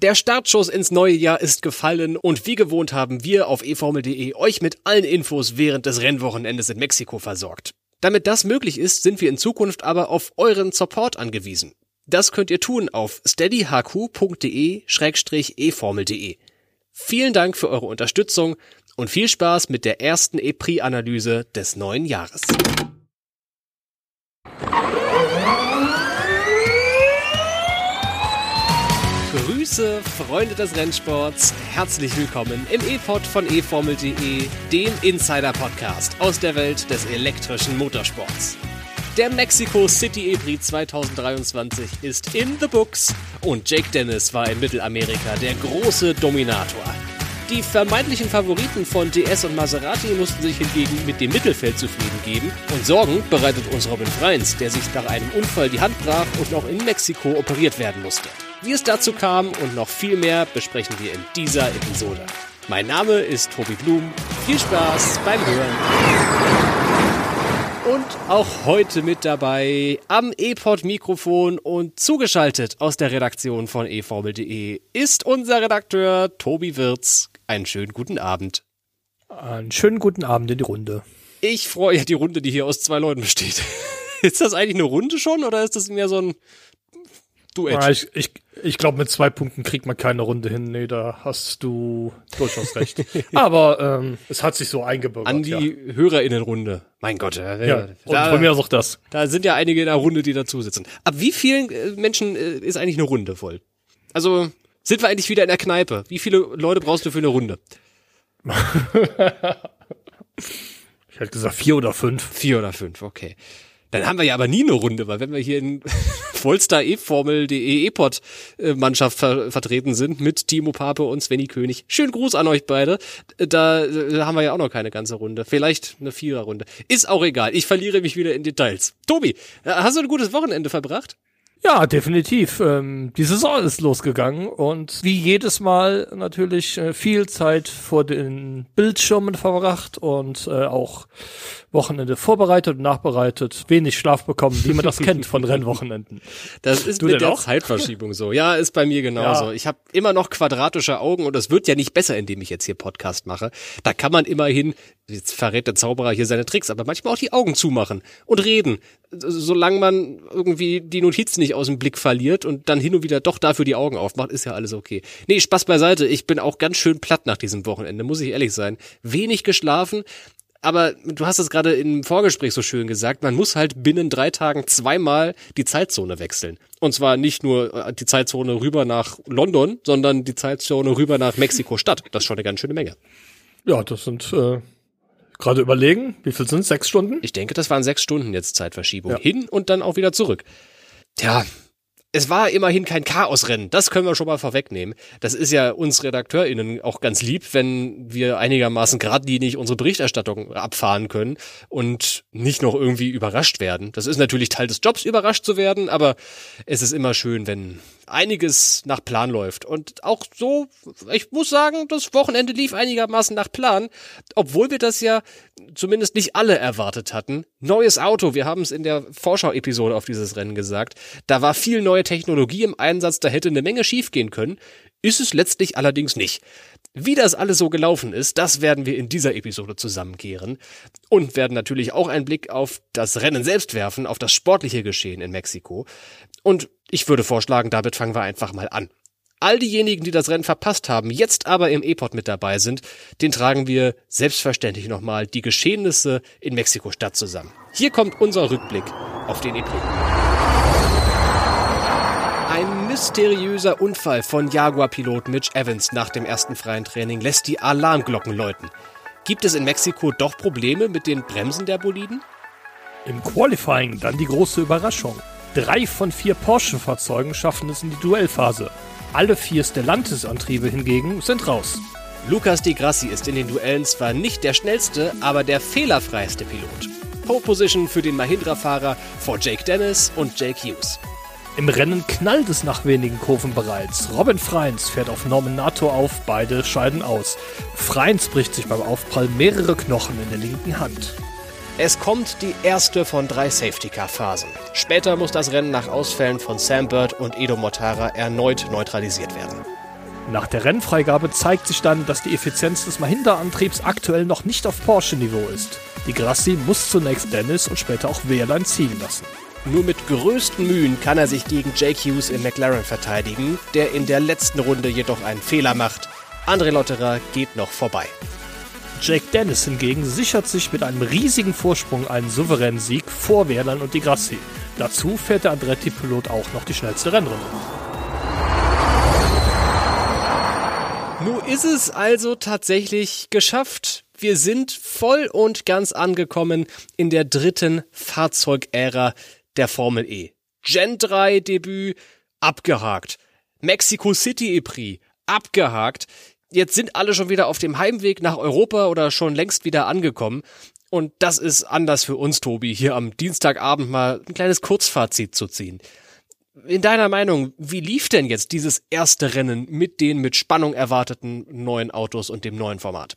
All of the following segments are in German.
Der Startschuss ins neue Jahr ist gefallen und wie gewohnt haben wir auf eformel.de euch mit allen Infos während des Rennwochenendes in Mexiko versorgt. Damit das möglich ist, sind wir in Zukunft aber auf euren Support angewiesen. Das könnt ihr tun auf steadyhq.de-eformel.de. Vielen Dank für eure Unterstützung und viel Spaß mit der ersten EPRI-Analyse des neuen Jahres. Grüße, Freunde des Rennsports. Herzlich willkommen im E-Pod von eFormel.de, dem Insider-Podcast aus der Welt des elektrischen Motorsports. Der Mexico City E-Prix 2023 ist in the books und Jake Dennis war in Mittelamerika der große Dominator. Die vermeintlichen Favoriten von DS und Maserati mussten sich hingegen mit dem Mittelfeld zufrieden geben und Sorgen bereitet uns Robin Freins, der sich nach einem Unfall die Hand brach und noch in Mexiko operiert werden musste. Wie es dazu kam und noch viel mehr besprechen wir in dieser Episode. Mein Name ist Tobi Blum. Viel Spaß beim Hören. Und auch heute mit dabei am E-Pod-Mikrofon und zugeschaltet aus der Redaktion von eFormel.de ist unser Redakteur Tobi Wirz. Einen schönen guten Abend. Einen schönen guten Abend in die Runde. Ich freue mich, die Runde, die hier aus zwei Leuten besteht. Ist das eigentlich eine Runde schon oder ist das mehr so ein Duett. Ja, ich ich, ich glaube, mit zwei Punkten kriegt man keine Runde hin. Nee, da hast du durchaus recht. Aber ähm, es hat sich so eingebürgert. An die ja. HörerInnenrunde. Mein Gott. Ja, ja. Und da, von mir aus auch das. Da sind ja einige in der Runde, die dazu sitzen. Ab wie vielen äh, Menschen äh, ist eigentlich eine Runde voll? Also sind wir eigentlich wieder in der Kneipe? Wie viele Leute brauchst du für eine Runde? ich hätte gesagt vier oder fünf. Vier oder fünf, okay. Dann haben wir ja aber nie eine Runde, weil wenn wir hier in Vollstar E-Formel.de E-Pod-Mannschaft ver vertreten sind mit Timo Pape und Svenny König. Schönen Gruß an euch beide. Da, da haben wir ja auch noch keine ganze Runde. Vielleicht eine Viererrunde. Ist auch egal. Ich verliere mich wieder in Details. Tobi, hast du ein gutes Wochenende verbracht? Ja, definitiv. Ähm, die Saison ist losgegangen und wie jedes Mal natürlich äh, viel Zeit vor den Bildschirmen verbracht und äh, auch Wochenende vorbereitet und nachbereitet, wenig Schlaf bekommen, wie man das kennt von Rennwochenenden. Das ist du mit der auch? Zeitverschiebung so. Ja, ist bei mir genauso. Ja. Ich habe immer noch quadratische Augen und es wird ja nicht besser, indem ich jetzt hier Podcast mache. Da kann man immerhin, jetzt verrät der Zauberer hier seine Tricks, aber manchmal auch die Augen zumachen und reden, solange man irgendwie die Notiz nicht aus dem Blick verliert und dann hin und wieder doch dafür die Augen aufmacht, ist ja alles okay. Nee, Spaß beiseite. Ich bin auch ganz schön platt nach diesem Wochenende, muss ich ehrlich sein. Wenig geschlafen, aber du hast es gerade im Vorgespräch so schön gesagt, man muss halt binnen drei Tagen zweimal die Zeitzone wechseln. Und zwar nicht nur äh, die Zeitzone rüber nach London, sondern die Zeitzone rüber nach Mexiko-Stadt. Das ist schon eine ganz schöne Menge. Ja, das sind äh, gerade überlegen, wie viel sind Sechs Stunden? Ich denke, das waren sechs Stunden jetzt Zeitverschiebung. Ja. Hin und dann auch wieder zurück. Tja, es war immerhin kein Chaosrennen. Das können wir schon mal vorwegnehmen. Das ist ja uns RedakteurInnen auch ganz lieb, wenn wir einigermaßen geradlinig unsere Berichterstattung abfahren können und nicht noch irgendwie überrascht werden. Das ist natürlich Teil des Jobs, überrascht zu werden, aber es ist immer schön, wenn einiges nach Plan läuft. Und auch so, ich muss sagen, das Wochenende lief einigermaßen nach Plan, obwohl wir das ja zumindest nicht alle erwartet hatten. Neues Auto, wir haben es in der Vorschau-Episode auf dieses Rennen gesagt. Da war viel neue Technologie im Einsatz, da hätte eine Menge schiefgehen können. Ist es letztlich allerdings nicht. Wie das alles so gelaufen ist, das werden wir in dieser Episode zusammenkehren und werden natürlich auch einen Blick auf das Rennen selbst werfen, auf das sportliche Geschehen in Mexiko. Und ich würde vorschlagen, damit fangen wir einfach mal an. All diejenigen, die das Rennen verpasst haben, jetzt aber im E-Pod mit dabei sind, den tragen wir selbstverständlich nochmal die Geschehnisse in Mexiko-Stadt zusammen. Hier kommt unser Rückblick auf den E-Prix. Mysteriöser Unfall von Jaguar-Pilot Mitch Evans nach dem ersten freien Training lässt die Alarmglocken läuten. Gibt es in Mexiko doch Probleme mit den Bremsen der Boliden? Im Qualifying dann die große Überraschung. Drei von vier Porsche-Fahrzeugen schaffen es in die Duellphase. Alle vier Stellantis-Antriebe hingegen sind raus. Lucas Di Grassi ist in den Duellen zwar nicht der schnellste, aber der fehlerfreiste Pilot. Pole Position für den Mahindra-Fahrer vor Jake Dennis und Jake Hughes. Im Rennen knallt es nach wenigen Kurven bereits. Robin Freins fährt auf Norman Nato auf, beide scheiden aus. Freins bricht sich beim Aufprall mehrere Knochen in der linken Hand. Es kommt die erste von drei Safety-Car-Phasen. Später muss das Rennen nach Ausfällen von Sam Bird und Edo Mortara erneut neutralisiert werden. Nach der Rennfreigabe zeigt sich dann, dass die Effizienz des Mahindra-Antriebs aktuell noch nicht auf Porsche-Niveau ist. Die Grassi muss zunächst Dennis und später auch Wehrlein ziehen lassen. Nur mit größten Mühen kann er sich gegen Jake Hughes im McLaren verteidigen, der in der letzten Runde jedoch einen Fehler macht. André Lotterer geht noch vorbei. Jake Dennis hingegen sichert sich mit einem riesigen Vorsprung einen souveränen Sieg vor Wehrlein und die Grassi. Dazu fährt der Andretti-Pilot auch noch die schnellste Rennrunde. Nun ist es also tatsächlich geschafft. Wir sind voll und ganz angekommen in der dritten Fahrzeugära der Formel E. Gen 3 Debüt abgehakt. Mexico City EPRI abgehakt. Jetzt sind alle schon wieder auf dem Heimweg nach Europa oder schon längst wieder angekommen. Und das ist anders für uns, Tobi, hier am Dienstagabend mal ein kleines Kurzfazit zu ziehen. In deiner Meinung, wie lief denn jetzt dieses erste Rennen mit den mit Spannung erwarteten neuen Autos und dem neuen Format?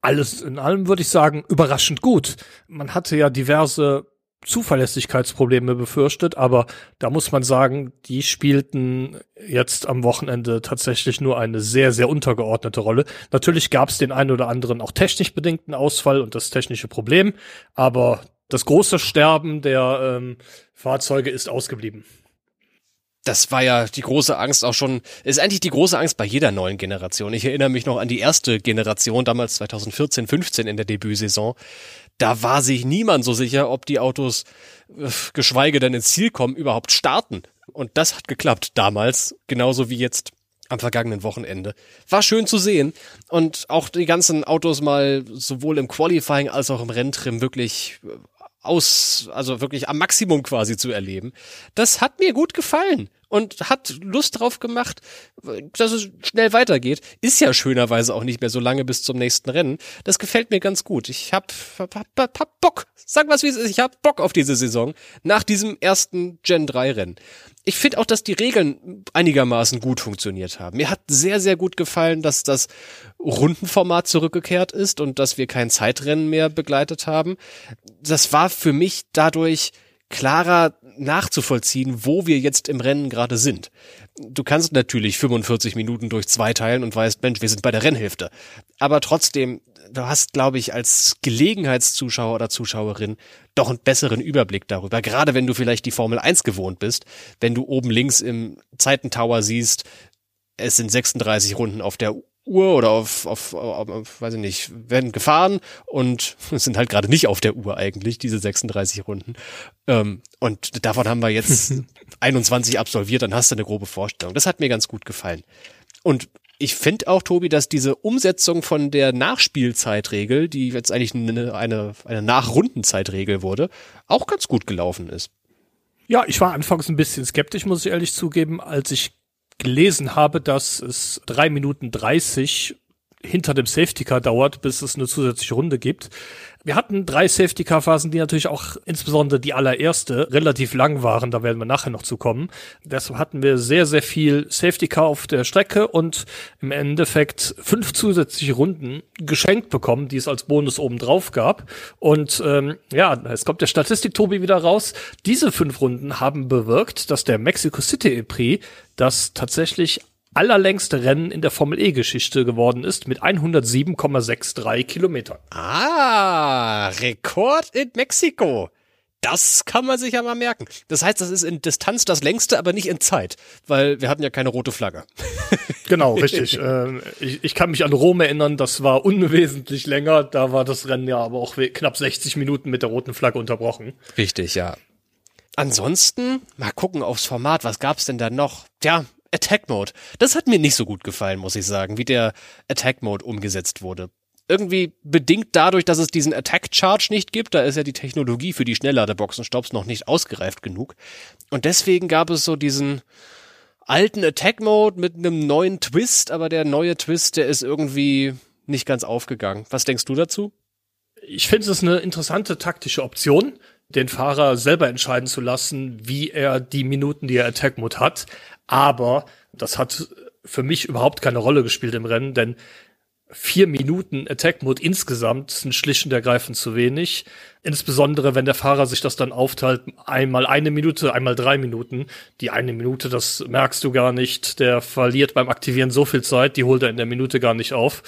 Alles in allem würde ich sagen, überraschend gut. Man hatte ja diverse Zuverlässigkeitsprobleme befürchtet, aber da muss man sagen, die spielten jetzt am Wochenende tatsächlich nur eine sehr, sehr untergeordnete Rolle. Natürlich gab es den einen oder anderen auch technisch bedingten Ausfall und das technische Problem, aber das große Sterben der ähm, Fahrzeuge ist ausgeblieben das war ja die große Angst auch schon, ist eigentlich die große Angst bei jeder neuen Generation. Ich erinnere mich noch an die erste Generation, damals 2014, 15 in der Debütsaison. Da war sich niemand so sicher, ob die Autos, äh, geschweige denn ins Ziel kommen, überhaupt starten. Und das hat geklappt damals, genauso wie jetzt am vergangenen Wochenende. War schön zu sehen und auch die ganzen Autos mal sowohl im Qualifying als auch im Renntrim wirklich äh, aus, also wirklich am Maximum quasi zu erleben. Das hat mir gut gefallen und hat Lust drauf gemacht, dass es schnell weitergeht. Ist ja schönerweise auch nicht mehr so lange bis zum nächsten Rennen. Das gefällt mir ganz gut. Ich hab, hab, hab, hab Bock. Sag was wie es ist. Ich hab Bock auf diese Saison nach diesem ersten Gen 3 Rennen ich finde auch, dass die Regeln einigermaßen gut funktioniert haben. Mir hat sehr, sehr gut gefallen, dass das Rundenformat zurückgekehrt ist und dass wir kein Zeitrennen mehr begleitet haben. Das war für mich dadurch klarer nachzuvollziehen, wo wir jetzt im Rennen gerade sind. Du kannst natürlich 45 Minuten durch zwei teilen und weißt, Mensch, wir sind bei der Rennhälfte. Aber trotzdem, du hast, glaube ich, als Gelegenheitszuschauer oder Zuschauerin doch einen besseren Überblick darüber. Gerade wenn du vielleicht die Formel 1 gewohnt bist, wenn du oben links im Zeitentower siehst, es sind 36 Runden auf der Uhr oder auf, auf, auf, auf weiß ich nicht, werden gefahren und sind halt gerade nicht auf der Uhr eigentlich, diese 36 Runden. Ähm, und davon haben wir jetzt 21 absolviert, dann hast du eine grobe Vorstellung. Das hat mir ganz gut gefallen. Und ich finde auch, Tobi, dass diese Umsetzung von der Nachspielzeitregel, die jetzt eigentlich eine, eine, eine Nachrundenzeitregel wurde, auch ganz gut gelaufen ist. Ja, ich war anfangs ein bisschen skeptisch, muss ich ehrlich zugeben, als ich gelesen habe, dass es drei Minuten dreißig hinter dem Safety Car dauert, bis es eine zusätzliche Runde gibt. Wir hatten drei Safety Car Phasen, die natürlich auch insbesondere die allererste relativ lang waren. Da werden wir nachher noch zu kommen. Deshalb hatten wir sehr, sehr viel Safety Car auf der Strecke und im Endeffekt fünf zusätzliche Runden geschenkt bekommen, die es als Bonus oben drauf gab. Und ähm, ja, es kommt der Statistik-Tobi wieder raus. Diese fünf Runden haben bewirkt, dass der Mexico City E-Prix das tatsächlich allerlängste Rennen in der Formel E-Geschichte geworden ist mit 107,63 Kilometern. Ah, Rekord in Mexiko. Das kann man sich ja mal merken. Das heißt, das ist in Distanz das längste, aber nicht in Zeit, weil wir hatten ja keine rote Flagge. genau, richtig. äh, ich, ich, kann mich an Rom erinnern, das war unwesentlich länger. Da war das Rennen ja aber auch knapp 60 Minuten mit der roten Flagge unterbrochen. Richtig, ja. Ansonsten, mal gucken aufs Format, was gab's denn da noch? Tja, Attack Mode. Das hat mir nicht so gut gefallen, muss ich sagen, wie der Attack Mode umgesetzt wurde. Irgendwie bedingt dadurch, dass es diesen Attack Charge nicht gibt, da ist ja die Technologie für die Schnellladerboxenstops noch nicht ausgereift genug. Und deswegen gab es so diesen alten Attack Mode mit einem neuen Twist, aber der neue Twist, der ist irgendwie nicht ganz aufgegangen. Was denkst du dazu? Ich finde es eine interessante taktische Option, den Fahrer selber entscheiden zu lassen, wie er die Minuten, die er Attack Mode hat. Aber das hat für mich überhaupt keine Rolle gespielt im Rennen, denn vier Minuten Attack Mode insgesamt sind schlicht und ergreifend zu wenig. Insbesondere, wenn der Fahrer sich das dann aufteilt, einmal eine Minute, einmal drei Minuten. Die eine Minute, das merkst du gar nicht. Der verliert beim Aktivieren so viel Zeit, die holt er in der Minute gar nicht auf.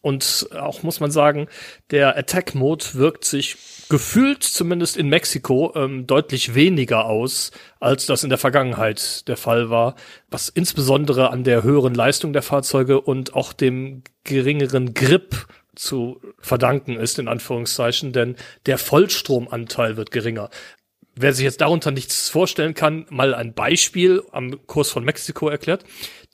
Und auch muss man sagen, der Attack Mode wirkt sich gefühlt zumindest in Mexiko ähm, deutlich weniger aus, als das in der Vergangenheit der Fall war, was insbesondere an der höheren Leistung der Fahrzeuge und auch dem geringeren Grip zu verdanken ist, in Anführungszeichen, denn der Vollstromanteil wird geringer. Wer sich jetzt darunter nichts vorstellen kann, mal ein Beispiel am Kurs von Mexiko erklärt.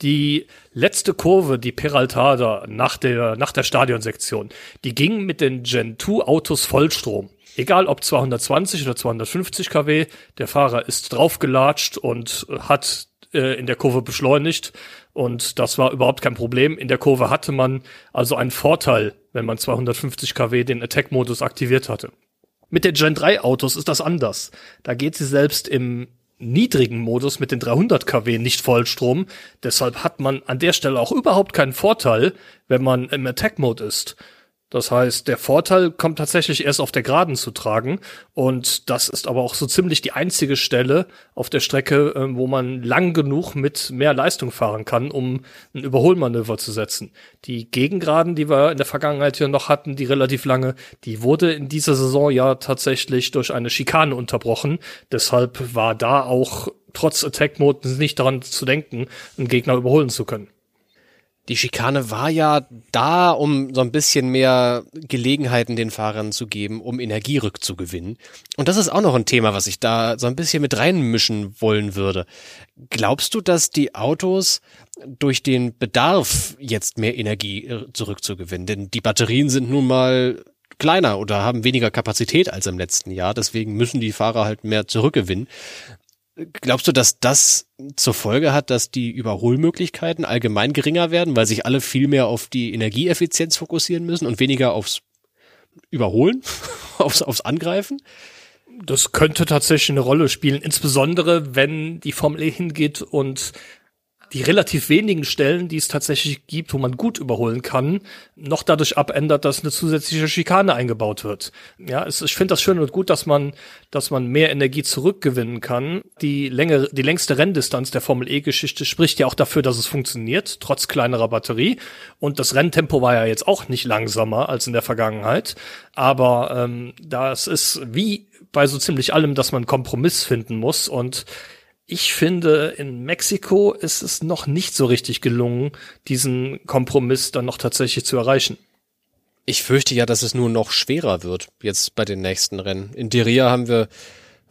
Die letzte Kurve, die Peraltada nach der, nach der Stadionsektion, die ging mit den Gen 2 Autos Vollstrom. Egal ob 220 oder 250 kW, der Fahrer ist draufgelatscht und hat äh, in der Kurve beschleunigt und das war überhaupt kein Problem. In der Kurve hatte man also einen Vorteil, wenn man 250 kW den Attack-Modus aktiviert hatte. Mit den Gen 3 Autos ist das anders. Da geht sie selbst im niedrigen Modus mit den 300 kW nicht Vollstrom. Deshalb hat man an der Stelle auch überhaupt keinen Vorteil, wenn man im Attack Mode ist. Das heißt, der Vorteil kommt tatsächlich erst auf der Geraden zu tragen. Und das ist aber auch so ziemlich die einzige Stelle auf der Strecke, äh, wo man lang genug mit mehr Leistung fahren kann, um ein Überholmanöver zu setzen. Die Gegengeraden, die wir in der Vergangenheit hier noch hatten, die relativ lange, die wurde in dieser Saison ja tatsächlich durch eine Schikane unterbrochen. Deshalb war da auch trotz Attack Mode nicht daran zu denken, einen Gegner überholen zu können die Schikane war ja da, um so ein bisschen mehr Gelegenheiten den Fahrern zu geben, um Energie rückzugewinnen. Und das ist auch noch ein Thema, was ich da so ein bisschen mit reinmischen wollen würde. Glaubst du, dass die Autos durch den Bedarf jetzt mehr Energie äh, zurückzugewinnen? Denn die Batterien sind nun mal kleiner oder haben weniger Kapazität als im letzten Jahr. Deswegen müssen die Fahrer halt mehr zurückgewinnen. Glaubst du, dass das zur Folge hat, dass die Überholmöglichkeiten allgemein geringer werden, weil sich alle viel mehr auf die Energieeffizienz fokussieren müssen und weniger aufs Überholen, aufs, aufs Angreifen? Das könnte tatsächlich eine Rolle spielen, insbesondere wenn die Formel E hingeht und die relativ wenigen Stellen, die es tatsächlich gibt, wo man gut überholen kann, noch dadurch abändert, dass eine zusätzliche Schikane eingebaut wird. Ja, es, ich finde das schön und gut, dass man, dass man mehr Energie zurückgewinnen kann. Die Länge, die längste Renndistanz der Formel E-Geschichte spricht ja auch dafür, dass es funktioniert, trotz kleinerer Batterie. Und das Renntempo war ja jetzt auch nicht langsamer als in der Vergangenheit. Aber ähm, das ist wie bei so ziemlich allem, dass man Kompromiss finden muss und ich finde, in Mexiko ist es noch nicht so richtig gelungen, diesen Kompromiss dann noch tatsächlich zu erreichen. Ich fürchte ja, dass es nur noch schwerer wird jetzt bei den nächsten Rennen. In Diria haben wir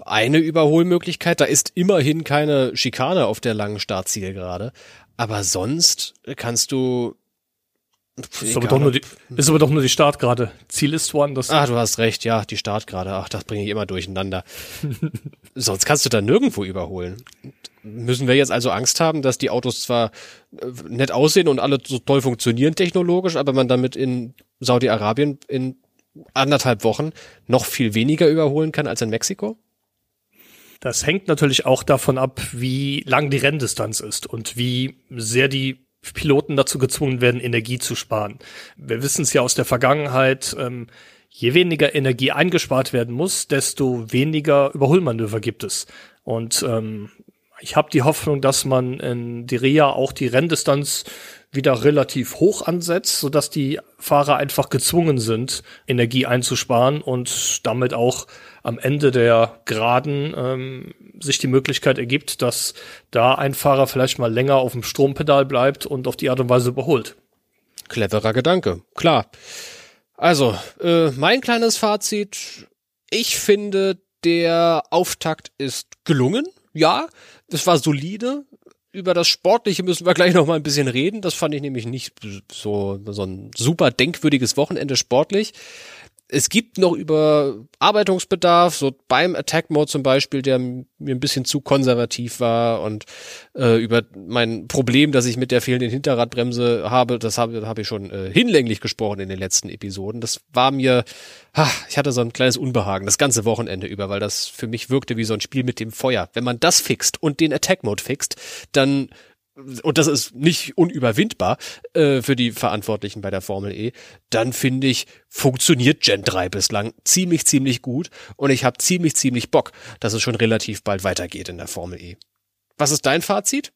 eine Überholmöglichkeit. Da ist immerhin keine Schikane auf der langen Startzielgerade. Aber sonst kannst du ist aber, doch nur die, ist aber doch nur die Startgrade. Ziel ist woanders. Ah, du hast recht, ja, die Startgrade. Ach, das bringe ich immer durcheinander. Sonst kannst du da nirgendwo überholen. Müssen wir jetzt also Angst haben, dass die Autos zwar äh, nett aussehen und alle so toll funktionieren technologisch, aber man damit in Saudi-Arabien in anderthalb Wochen noch viel weniger überholen kann als in Mexiko? Das hängt natürlich auch davon ab, wie lang die Renndistanz ist und wie sehr die Piloten dazu gezwungen werden, Energie zu sparen. Wir wissen es ja aus der Vergangenheit, ähm, je weniger Energie eingespart werden muss, desto weniger Überholmanöver gibt es. Und ähm, ich habe die Hoffnung, dass man in Diria auch die Renndistanz wieder relativ hoch ansetzt, sodass die Fahrer einfach gezwungen sind, Energie einzusparen und damit auch am Ende der Geraden ähm, sich die Möglichkeit ergibt, dass da ein Fahrer vielleicht mal länger auf dem Strompedal bleibt und auf die Art und Weise überholt. Cleverer Gedanke, klar. Also, äh, mein kleines Fazit. Ich finde, der Auftakt ist gelungen. Ja, es war solide über das Sportliche müssen wir gleich noch mal ein bisschen reden. Das fand ich nämlich nicht so, so ein super denkwürdiges Wochenende sportlich es gibt noch Überarbeitungsbedarf, so beim Attack Mode zum Beispiel, der mir ein bisschen zu konservativ war und äh, über mein Problem, das ich mit der fehlenden Hinterradbremse habe, das habe hab ich schon äh, hinlänglich gesprochen in den letzten Episoden. Das war mir, ha, ich hatte so ein kleines Unbehagen das ganze Wochenende über, weil das für mich wirkte wie so ein Spiel mit dem Feuer. Wenn man das fixt und den Attack Mode fixt, dann und das ist nicht unüberwindbar äh, für die Verantwortlichen bei der Formel E, dann finde ich, funktioniert Gen 3 bislang ziemlich, ziemlich gut und ich habe ziemlich, ziemlich Bock, dass es schon relativ bald weitergeht in der Formel E. Was ist dein Fazit?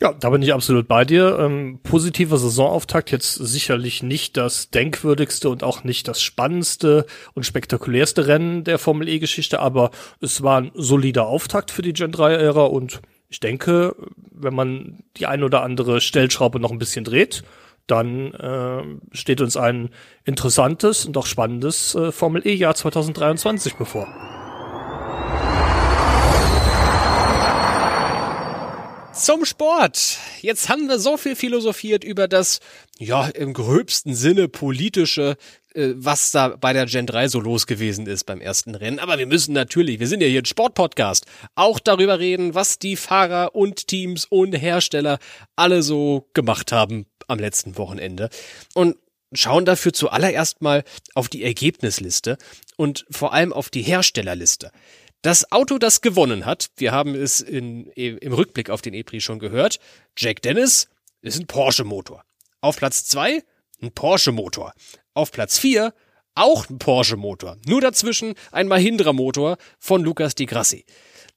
Ja, da bin ich absolut bei dir. Ähm, positiver Saisonauftakt jetzt sicherlich nicht das denkwürdigste und auch nicht das spannendste und spektakulärste Rennen der Formel E-Geschichte, aber es war ein solider Auftakt für die Gen 3-Ära und ich denke, wenn man die ein oder andere Stellschraube noch ein bisschen dreht, dann äh, steht uns ein interessantes und auch spannendes äh, Formel E-Jahr 2023 bevor. Zum Sport. Jetzt haben wir so viel philosophiert über das, ja, im gröbsten Sinne politische, äh, was da bei der Gen 3 so los gewesen ist beim ersten Rennen. Aber wir müssen natürlich, wir sind ja hier ein Sportpodcast, auch darüber reden, was die Fahrer und Teams und Hersteller alle so gemacht haben am letzten Wochenende. Und schauen dafür zuallererst mal auf die Ergebnisliste und vor allem auf die Herstellerliste. Das Auto, das gewonnen hat, wir haben es in, im Rückblick auf den EPRI schon gehört, Jack Dennis, ist ein Porsche-Motor. Auf Platz zwei ein Porsche-Motor. Auf Platz vier auch ein Porsche-Motor. Nur dazwischen ein Mahindra-Motor von Lukas Di Grassi.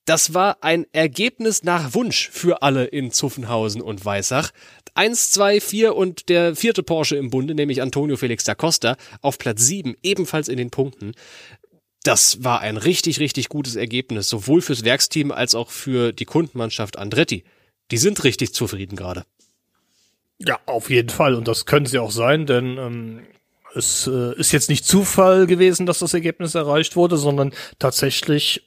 Das war ein Ergebnis nach Wunsch für alle in Zuffenhausen und Weissach. Eins, zwei, vier und der vierte Porsche im Bunde, nämlich Antonio Felix da Costa, auf Platz sieben, ebenfalls in den Punkten das war ein richtig, richtig gutes Ergebnis, sowohl fürs Werksteam als auch für die Kundenmannschaft Andretti. Die sind richtig zufrieden gerade. Ja, auf jeden Fall. Und das können sie auch sein, denn ähm, es äh, ist jetzt nicht Zufall gewesen, dass das Ergebnis erreicht wurde, sondern tatsächlich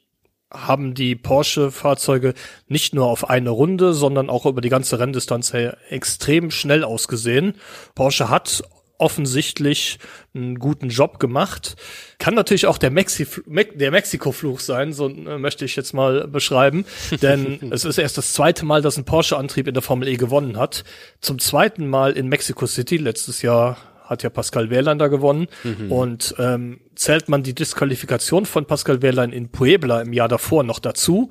haben die Porsche-Fahrzeuge nicht nur auf eine Runde, sondern auch über die ganze Renndistanz her extrem schnell ausgesehen. Porsche hat offensichtlich einen guten Job gemacht. Kann natürlich auch der, Mexi der Mexiko-Fluch sein, so äh, möchte ich jetzt mal beschreiben. Denn es ist erst das zweite Mal, dass ein Porsche-Antrieb in der Formel E gewonnen hat. Zum zweiten Mal in Mexico City. Letztes Jahr hat ja Pascal Wehrlein da gewonnen. Mhm. Und ähm, zählt man die Disqualifikation von Pascal Wehrlein in Puebla im Jahr davor noch dazu,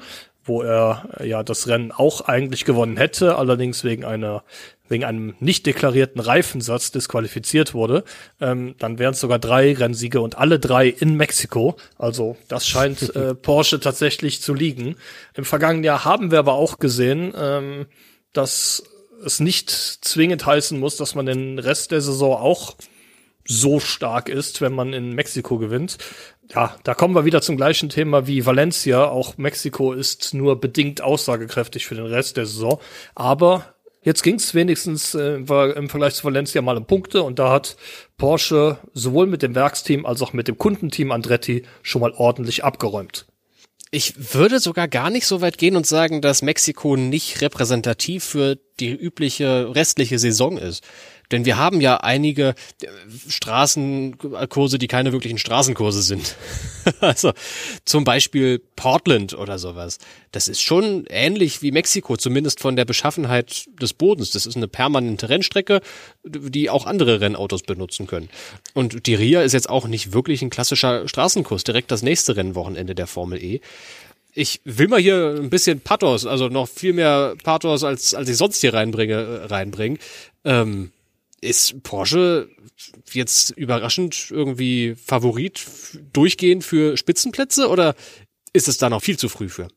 wo er ja das Rennen auch eigentlich gewonnen hätte, allerdings wegen einer wegen einem nicht deklarierten Reifensatz disqualifiziert wurde, ähm, dann wären es sogar drei Rennsiege und alle drei in Mexiko. Also das scheint äh, Porsche tatsächlich zu liegen. Im vergangenen Jahr haben wir aber auch gesehen, ähm, dass es nicht zwingend heißen muss, dass man den Rest der Saison auch so stark ist, wenn man in Mexiko gewinnt ja, da kommen wir wieder zum gleichen Thema wie Valencia. Auch Mexiko ist nur bedingt aussagekräftig für den Rest der Saison. Aber jetzt ging's wenigstens äh, im Vergleich zu Valencia mal um Punkte und da hat Porsche sowohl mit dem Werksteam als auch mit dem Kundenteam Andretti schon mal ordentlich abgeräumt. Ich würde sogar gar nicht so weit gehen und sagen, dass Mexiko nicht repräsentativ für die übliche restliche Saison ist. Denn wir haben ja einige äh, Straßenkurse, die keine wirklichen Straßenkurse sind. also zum Beispiel Portland oder sowas. Das ist schon ähnlich wie Mexiko, zumindest von der Beschaffenheit des Bodens. Das ist eine permanente Rennstrecke, die auch andere Rennautos benutzen können. Und die RIA ist jetzt auch nicht wirklich ein klassischer Straßenkurs, direkt das nächste Rennwochenende der Formel E ich will mal hier ein bisschen Pathos, also noch viel mehr Pathos als als ich sonst hier reinbringe, äh, reinbringen. Ähm, ist Porsche jetzt überraschend irgendwie Favorit durchgehend für Spitzenplätze oder ist es da noch viel zu früh für?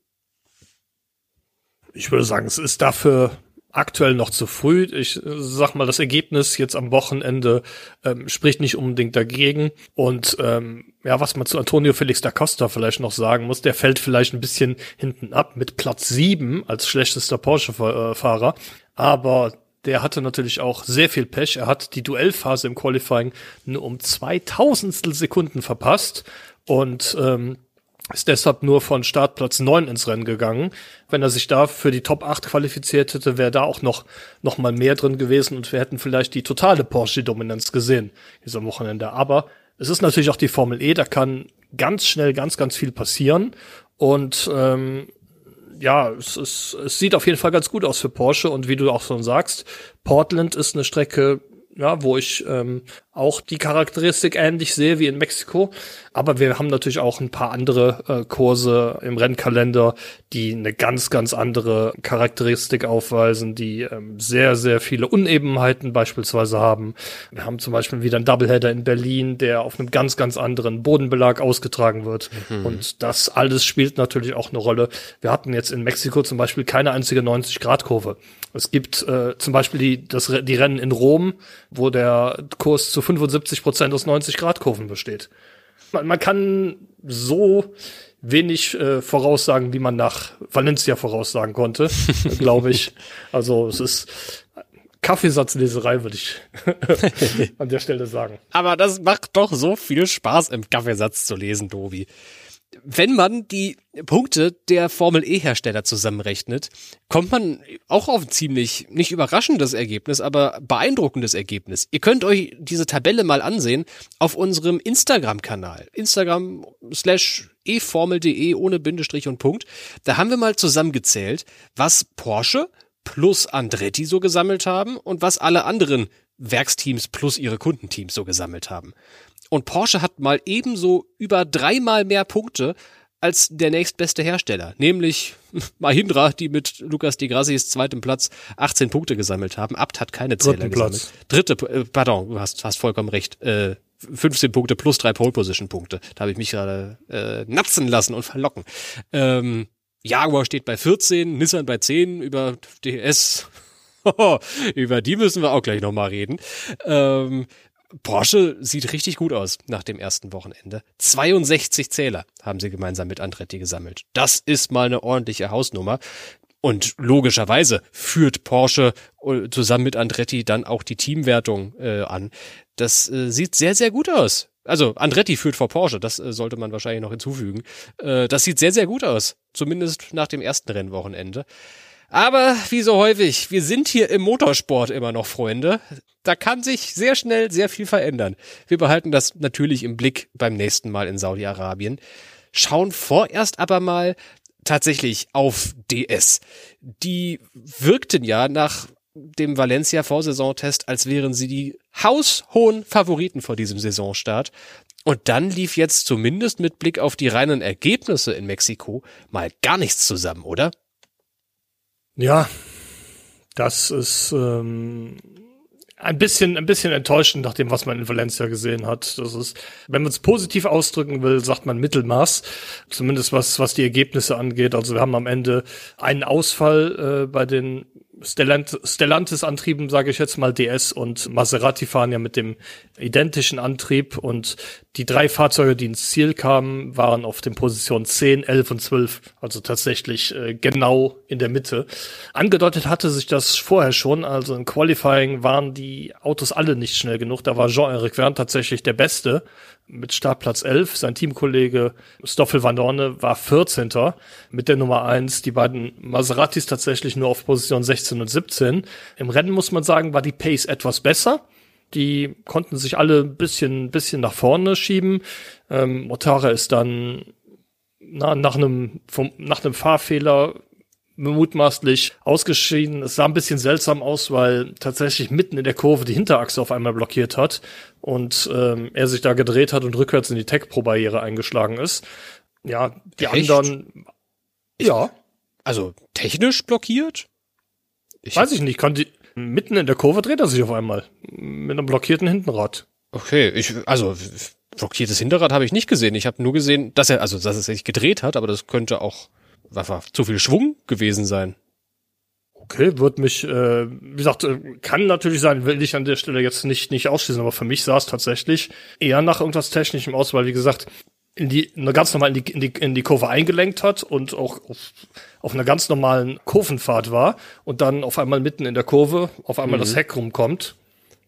Ich würde sagen, es ist dafür aktuell noch zu früh. Ich sag mal, das Ergebnis jetzt am Wochenende ähm, spricht nicht unbedingt dagegen. Und ähm, ja, was man zu Antonio Felix da Costa vielleicht noch sagen muss, der fällt vielleicht ein bisschen hinten ab mit Platz sieben als schlechtester Porsche-Fahrer. Aber der hatte natürlich auch sehr viel Pech. Er hat die Duellphase im Qualifying nur um zwei Tausendstel Sekunden verpasst und ähm, ist deshalb nur von Startplatz neun ins Rennen gegangen. Wenn er sich da für die Top 8 qualifiziert hätte, wäre da auch noch, noch mal mehr drin gewesen und wir hätten vielleicht die totale Porsche-Dominanz gesehen, dieser Wochenende. Aber es ist natürlich auch die Formel E, da kann ganz schnell ganz, ganz viel passieren und ähm, ja, es, ist, es sieht auf jeden Fall ganz gut aus für Porsche und wie du auch schon sagst, Portland ist eine Strecke, ja, wo ich ähm, auch die Charakteristik ähnlich sehe wie in Mexiko. Aber wir haben natürlich auch ein paar andere äh, Kurse im Rennkalender, die eine ganz, ganz andere Charakteristik aufweisen, die ähm, sehr, sehr viele Unebenheiten beispielsweise haben. Wir haben zum Beispiel wieder einen Doubleheader in Berlin, der auf einem ganz, ganz anderen Bodenbelag ausgetragen wird. Mhm. Und das alles spielt natürlich auch eine Rolle. Wir hatten jetzt in Mexiko zum Beispiel keine einzige 90-Grad-Kurve. Es gibt äh, zum Beispiel die, das, die Rennen in Rom, wo der Kurs zu 75 Prozent aus 90 Grad Kurven besteht. Man, man kann so wenig äh, voraussagen, wie man nach Valencia voraussagen konnte, glaube ich. Also es ist Kaffeesatzleserei, würde ich an der Stelle sagen. Aber das macht doch so viel Spaß, im Kaffeesatz zu lesen, Dobi wenn man die Punkte der Formel E-Hersteller zusammenrechnet, kommt man auch auf ein ziemlich nicht überraschendes Ergebnis, aber beeindruckendes Ergebnis. Ihr könnt euch diese Tabelle mal ansehen auf unserem Instagram-Kanal. Instagram slash eformel.de ohne Bindestrich und Punkt. Da haben wir mal zusammengezählt, was Porsche plus Andretti so gesammelt haben und was alle anderen Werksteams plus ihre Kundenteams so gesammelt haben. Und Porsche hat mal ebenso über dreimal mehr Punkte als der nächstbeste Hersteller, nämlich Mahindra, die mit Lukas Di Grassis zweitem Platz 18 Punkte gesammelt haben. Abt hat keine Zähler Dritten gesammelt. Platz. Dritte, äh, pardon, du hast, hast vollkommen recht. Äh, 15 Punkte plus drei Pole Position Punkte. Da habe ich mich gerade äh, napsen lassen und verlocken. Ähm, Jaguar steht bei 14, Nissan bei 10, über DS über die müssen wir auch gleich nochmal reden. Ähm, Porsche sieht richtig gut aus nach dem ersten Wochenende. 62 Zähler haben sie gemeinsam mit Andretti gesammelt. Das ist mal eine ordentliche Hausnummer. Und logischerweise führt Porsche äh, zusammen mit Andretti dann auch die Teamwertung äh, an. Das äh, sieht sehr, sehr gut aus. Also Andretti führt vor Porsche, das äh, sollte man wahrscheinlich noch hinzufügen. Äh, das sieht sehr, sehr gut aus. Zumindest nach dem ersten Rennwochenende. Aber wie so häufig, wir sind hier im Motorsport immer noch Freunde. Da kann sich sehr schnell sehr viel verändern. Wir behalten das natürlich im Blick beim nächsten Mal in Saudi-Arabien. Schauen vorerst aber mal tatsächlich auf DS. Die wirkten ja nach dem Valencia Vorsaisontest, als wären sie die haushohen Favoriten vor diesem Saisonstart. Und dann lief jetzt zumindest mit Blick auf die reinen Ergebnisse in Mexiko mal gar nichts zusammen, oder? Ja, das ist ähm, ein bisschen, ein bisschen enttäuschend nach dem, was man in Valencia gesehen hat. Das ist, wenn man es positiv ausdrücken will, sagt man Mittelmaß. Zumindest was, was die Ergebnisse angeht. Also wir haben am Ende einen Ausfall äh, bei den Stellant Stellantis-Antrieben, sage ich jetzt mal, DS und Maserati fahren ja mit dem identischen Antrieb und die drei Fahrzeuge, die ins Ziel kamen, waren auf den Positionen 10, 11 und 12, also tatsächlich äh, genau in der Mitte. Angedeutet hatte sich das vorher schon, also im Qualifying waren die Autos alle nicht schnell genug, da war Jean-Eric Verne tatsächlich der Beste mit Startplatz 11. Sein Teamkollege Stoffel Van Dorne war 14. mit der Nummer 1. Die beiden Maseratis tatsächlich nur auf Position 16 und 17. Im Rennen muss man sagen, war die Pace etwas besser. Die konnten sich alle ein bisschen, bisschen nach vorne schieben. Ähm, Motara ist dann na, nach einem, vom, nach einem Fahrfehler mutmaßlich ausgeschieden. Es sah ein bisschen seltsam aus, weil tatsächlich mitten in der Kurve die Hinterachse auf einmal blockiert hat und ähm, er sich da gedreht hat und rückwärts in die Tech-Pro-Barriere eingeschlagen ist. Ja, die Echt? anderen. Ja. Also technisch blockiert? Ich Weiß ich nicht. Kann die, mitten in der Kurve dreht er sich auf einmal. Mit einem blockierten Hintenrad. Okay, ich, also blockiertes Hinterrad habe ich nicht gesehen. Ich habe nur gesehen, dass er, also dass er sich gedreht hat, aber das könnte auch war zu viel Schwung gewesen sein. Okay, wird mich, äh, wie gesagt, äh, kann natürlich sein, will ich an der Stelle jetzt nicht, nicht ausschließen, aber für mich sah es tatsächlich eher nach irgendwas Technischem aus, weil, wie gesagt, in die, ganz normal in die, in die, in die Kurve eingelenkt hat und auch auf, auf einer ganz normalen Kurvenfahrt war und dann auf einmal mitten in der Kurve auf einmal mhm. das Heck rumkommt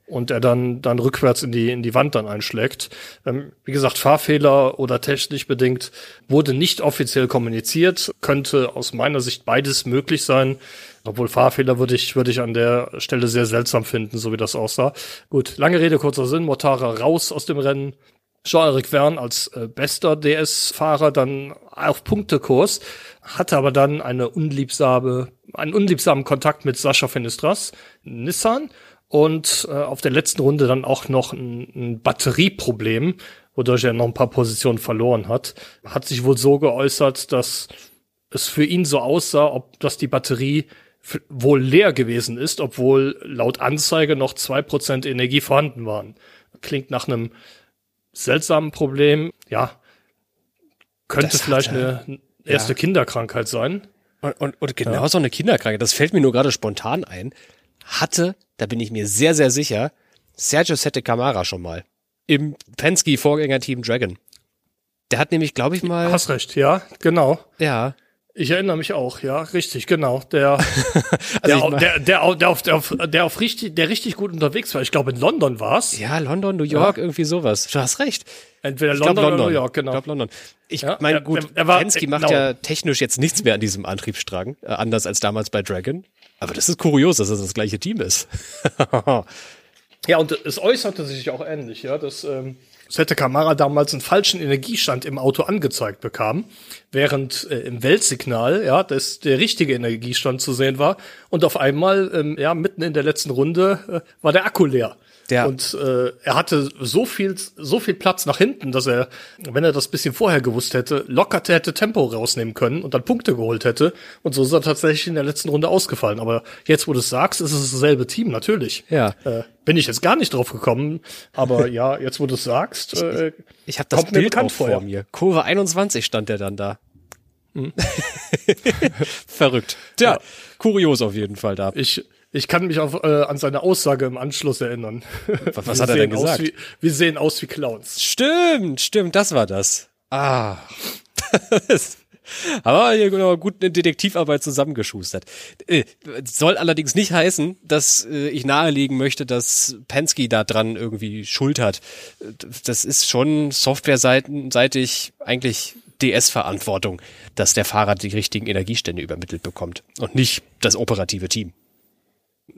und er dann, dann rückwärts in die, in die Wand dann einschlägt. Ähm, wie gesagt, Fahrfehler oder technisch bedingt wurde nicht offiziell kommuniziert, könnte aus meiner Sicht beides möglich sein. Obwohl Fahrfehler würde ich, würde ich an der Stelle sehr seltsam finden, so wie das aussah. Gut, lange Rede, kurzer Sinn. Motara raus aus dem Rennen. Jean-Eric Verne als äh, bester DS-Fahrer dann auf Punktekurs, hatte aber dann eine unliebsame, einen unliebsamen Kontakt mit Sascha Finistras, Nissan und äh, auf der letzten Runde dann auch noch ein, ein Batterieproblem, wodurch er noch ein paar Positionen verloren hat. Hat sich wohl so geäußert, dass es für ihn so aussah, ob dass die Batterie wohl leer gewesen ist, obwohl laut Anzeige noch zwei Prozent Energie vorhanden waren. Klingt nach einem seltsamen Problem. Ja, könnte das vielleicht eine erste ja. Kinderkrankheit sein. Und, und, und genau ja. so eine Kinderkrankheit, das fällt mir nur gerade spontan ein, hatte, da bin ich mir sehr, sehr sicher, Sergio Sette Camara schon mal. Im Penske-Vorgängerteam Dragon. Der hat nämlich, glaube ich mal. Hast recht, ja, genau. Ja. Ich erinnere mich auch, ja, richtig, genau. Der, also der, der, der, der, auf, der, auf, der auf richtig, der richtig gut unterwegs war. Ich glaube, in London war's. Ja, London, New York, ja. irgendwie sowas. Du hast recht. Entweder London, glaub, London, oder New York, genau. Ich glaube London. Ich ja, meine, gut, er, er war, Penske macht genau. ja technisch jetzt nichts mehr an diesem Antriebsstrang, äh, anders als damals bei Dragon. Aber das ist kurios, dass es das gleiche Team ist. ja, und es äußerte sich auch ähnlich, ja, dass ähm, Sette Kamara damals einen falschen Energiestand im Auto angezeigt bekam, während äh, im Weltsignal ja das der richtige Energiestand zu sehen war und auf einmal ähm, ja mitten in der letzten Runde äh, war der Akku leer. Ja. Und äh, er hatte so viel, so viel Platz nach hinten, dass er, wenn er das bisschen vorher gewusst hätte, lockerte hätte Tempo rausnehmen können und dann Punkte geholt hätte. Und so ist er tatsächlich in der letzten Runde ausgefallen. Aber jetzt, wo du es sagst, ist es dasselbe Team, natürlich. Ja. Äh, bin ich jetzt gar nicht drauf gekommen, aber ja, jetzt, wo du es sagst, äh, ich, habe das Bild auch vor mir. Kurve 21 stand der dann da. Hm. Verrückt. Tja, ja. kurios auf jeden Fall da. Ich, ich kann mich auch äh, an seine Aussage im Anschluss erinnern. Was, was hat er denn gesagt? Wie, wir sehen aus wie Clowns. Stimmt, stimmt, das war das. Ah. Aber hier genau gut eine Detektivarbeit zusammengeschustert. Äh, soll allerdings nicht heißen, dass äh, ich nahelegen möchte, dass Penske da dran irgendwie Schuld hat. Das ist schon softwareseitig eigentlich DS-Verantwortung, dass der Fahrer die richtigen Energiestände übermittelt bekommt und nicht das operative Team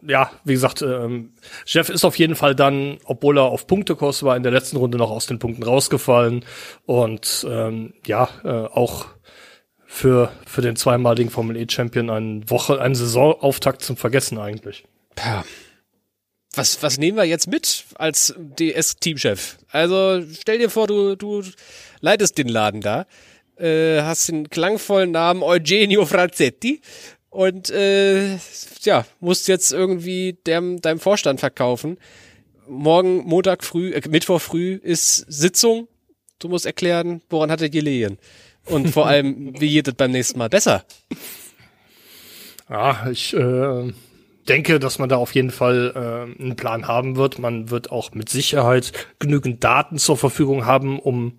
ja, wie gesagt, ähm, Jeff ist auf jeden Fall dann, obwohl er auf Punktekurs war, in der letzten Runde noch aus den Punkten rausgefallen. Und ähm, ja, äh, auch für, für den zweimaligen Formel E-Champion eine Woche, ein Saisonauftakt zum Vergessen eigentlich. Ja. Was, was nehmen wir jetzt mit als DS-Teamchef? Also stell dir vor, du, du leitest den Laden da, äh, hast den klangvollen Namen Eugenio Franzetti und äh, ja, musst jetzt irgendwie dem, deinem Vorstand verkaufen. Morgen, Montag früh, äh, Mittwoch früh ist Sitzung. Du musst erklären, woran hat er gelegen. Und vor allem, wie geht es beim nächsten Mal besser? Ja, ich äh, denke, dass man da auf jeden Fall äh, einen Plan haben wird. Man wird auch mit Sicherheit genügend Daten zur Verfügung haben, um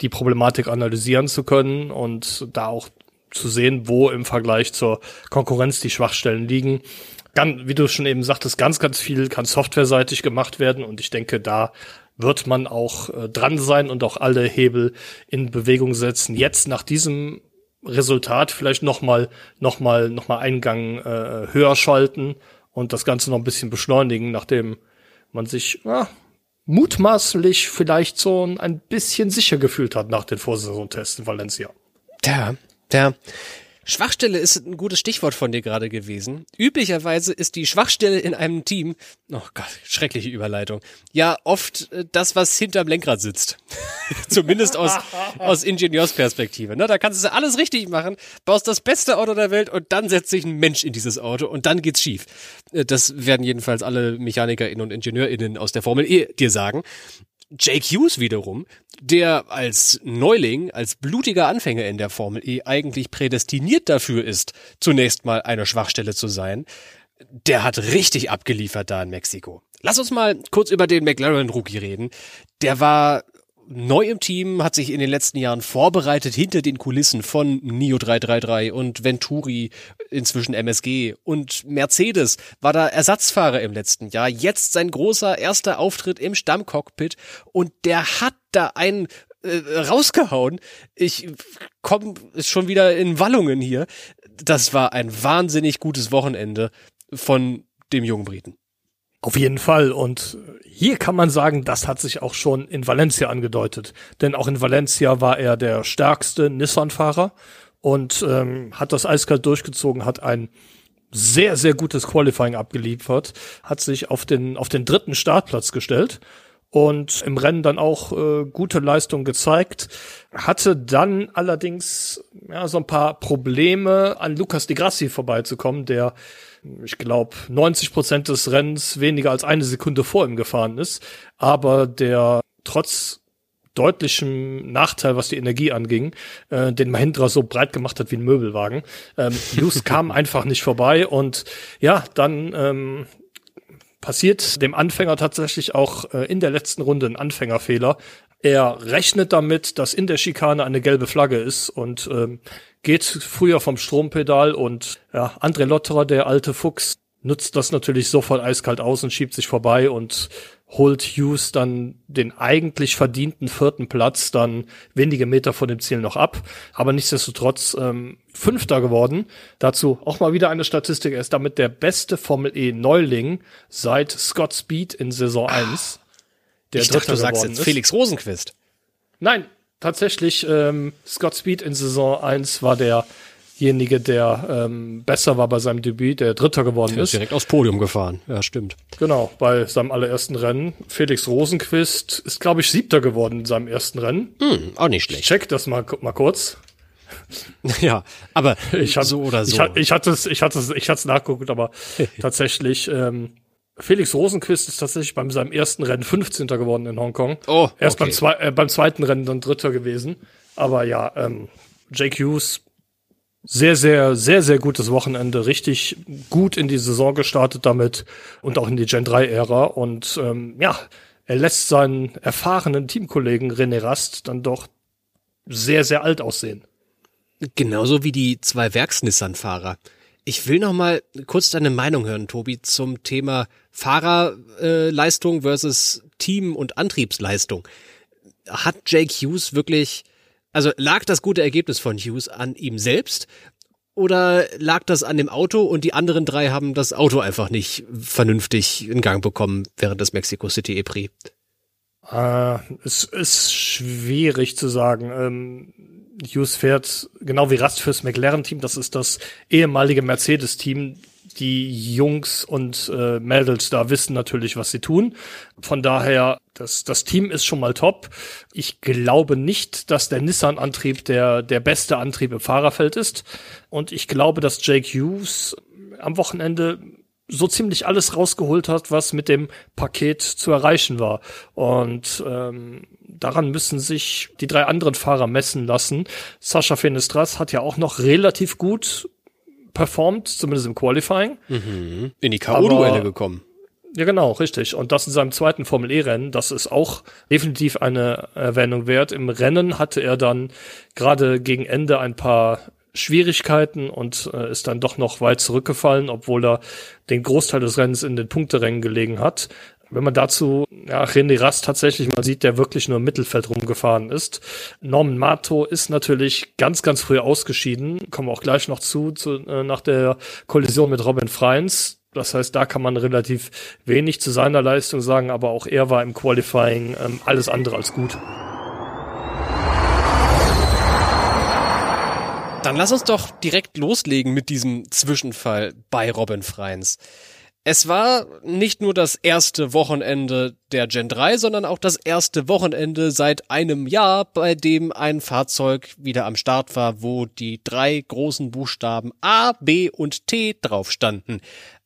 die Problematik analysieren zu können und da auch zu sehen, wo im Vergleich zur Konkurrenz die Schwachstellen liegen. Ganz, wie du schon eben sagtest, ganz, ganz viel kann softwareseitig gemacht werden und ich denke, da wird man auch äh, dran sein und auch alle Hebel in Bewegung setzen. Jetzt nach diesem Resultat vielleicht nochmal noch mal, noch mal einen Gang äh, höher schalten und das Ganze noch ein bisschen beschleunigen, nachdem man sich ja, mutmaßlich vielleicht so ein bisschen sicher gefühlt hat nach den Vorsaisontests in Valencia. Ja, der Schwachstelle ist ein gutes Stichwort von dir gerade gewesen. Üblicherweise ist die Schwachstelle in einem Team, oh Gott, schreckliche Überleitung, ja oft äh, das, was hinterm Lenkrad sitzt. Zumindest aus, aus Ingenieursperspektive. Ne? Da kannst du alles richtig machen, baust das beste Auto der Welt und dann setzt sich ein Mensch in dieses Auto und dann geht's schief. Äh, das werden jedenfalls alle MechanikerInnen und IngenieurInnen aus der Formel E dir sagen. Jake Hughes wiederum, der als Neuling, als blutiger Anfänger in der Formel E eigentlich prädestiniert dafür ist, zunächst mal eine Schwachstelle zu sein, der hat richtig abgeliefert da in Mexiko. Lass uns mal kurz über den McLaren-Rookie reden. Der war neu im Team, hat sich in den letzten Jahren vorbereitet hinter den Kulissen von Nio 333 und Venturi, inzwischen MSG und Mercedes war da Ersatzfahrer im letzten Jahr. Jetzt sein großer erster Auftritt im Stammcockpit und der hat da einen äh, rausgehauen. Ich komme schon wieder in Wallungen hier. Das war ein wahnsinnig gutes Wochenende von dem jungen Briten. Auf jeden Fall. Und hier kann man sagen, das hat sich auch schon in Valencia angedeutet. Denn auch in Valencia war er der stärkste Nissan-Fahrer und ähm, hat das eiskalt durchgezogen, hat ein sehr, sehr gutes Qualifying abgeliefert, hat sich auf den, auf den dritten Startplatz gestellt und im Rennen dann auch äh, gute Leistung gezeigt, hatte dann allerdings ja, so ein paar Probleme an Lukas Di Grassi vorbeizukommen, der ich glaube 90 Prozent des Rennens weniger als eine Sekunde vor ihm gefahren ist, aber der trotz deutlichem Nachteil, was die Energie anging, äh, den Mahindra so breit gemacht hat wie ein Möbelwagen. Ähm, Hughes kam einfach nicht vorbei und ja, dann ähm, passiert dem Anfänger tatsächlich auch äh, in der letzten Runde ein Anfängerfehler. Er rechnet damit, dass in der Schikane eine gelbe Flagge ist und ähm, geht früher vom Strompedal und ja, André Lotterer, der alte Fuchs, nutzt das natürlich sofort eiskalt aus und schiebt sich vorbei und holt Hughes dann den eigentlich verdienten vierten Platz dann wenige Meter vor dem Ziel noch ab. Aber nichtsdestotrotz ähm, Fünfter geworden. Dazu auch mal wieder eine Statistik. Er ist damit der beste Formel E Neuling seit Scott Speed in Saison 1. Der ich dachte, du sagst jetzt ist. Felix Rosenquist. Nein, tatsächlich ähm, Scott Speed in Saison 1 war der derjenige, der ähm, besser war bei seinem Debüt, der Dritter geworden der ist. Direkt aufs Podium gefahren, ja, stimmt. Genau, bei seinem allerersten Rennen. Felix Rosenquist ist, glaube ich, Siebter geworden in seinem ersten Rennen. Hm, auch nicht schlecht. Ich check das mal, mal kurz. Ja, aber ich hab, so oder so. Ich, ich hatte es, ich hatte es, ich hatte es nachgeguckt, aber tatsächlich, ähm, Felix Rosenquist ist tatsächlich beim seinem ersten Rennen 15. geworden in Hongkong. Oh, er ist okay. beim, zwei, äh, beim zweiten Rennen dann Dritter gewesen. Aber ja, ähm, Jake Hughes sehr, sehr, sehr, sehr gutes Wochenende. Richtig gut in die Saison gestartet damit und auch in die Gen 3-Ära. Und ähm, ja, er lässt seinen erfahrenen Teamkollegen René Rast dann doch sehr, sehr alt aussehen. Genauso wie die zwei Werks-Nissan-Fahrer. Ich will noch mal kurz deine Meinung hören, Tobi, zum Thema Fahrerleistung äh, versus Team- und Antriebsleistung. Hat Jake Hughes wirklich also lag das gute Ergebnis von Hughes an ihm selbst oder lag das an dem Auto und die anderen drei haben das Auto einfach nicht vernünftig in Gang bekommen während des Mexico City E-Prix? Äh, es ist schwierig zu sagen. Ähm, Hughes fährt genau wie Rast fürs McLaren-Team. Das ist das ehemalige Mercedes-Team die Jungs und äh, Mädels da wissen natürlich, was sie tun. Von daher, das, das Team ist schon mal top. Ich glaube nicht, dass der Nissan-Antrieb der, der beste Antrieb im Fahrerfeld ist. Und ich glaube, dass Jake Hughes am Wochenende so ziemlich alles rausgeholt hat, was mit dem Paket zu erreichen war. Und ähm, daran müssen sich die drei anderen Fahrer messen lassen. Sascha Fenestras hat ja auch noch relativ gut performt, zumindest im Qualifying. Mhm. In die K.O.-Duelle gekommen. Ja, genau, richtig. Und das in seinem zweiten Formel E-Rennen, das ist auch definitiv eine Erwähnung wert. Im Rennen hatte er dann gerade gegen Ende ein paar Schwierigkeiten und äh, ist dann doch noch weit zurückgefallen, obwohl er den Großteil des Rennens in den Punkterängen gelegen hat. Wenn man dazu ja, René Rast tatsächlich mal sieht, der wirklich nur im Mittelfeld rumgefahren ist. Norman Mato ist natürlich ganz, ganz früh ausgeschieden. Kommen wir auch gleich noch zu, zu äh, nach der Kollision mit Robin Freins. Das heißt, da kann man relativ wenig zu seiner Leistung sagen, aber auch er war im Qualifying ähm, alles andere als gut. Dann lass uns doch direkt loslegen mit diesem Zwischenfall bei Robin Freins. Es war nicht nur das erste Wochenende der Gen 3, sondern auch das erste Wochenende seit einem Jahr, bei dem ein Fahrzeug wieder am Start war, wo die drei großen Buchstaben A, B und T drauf standen.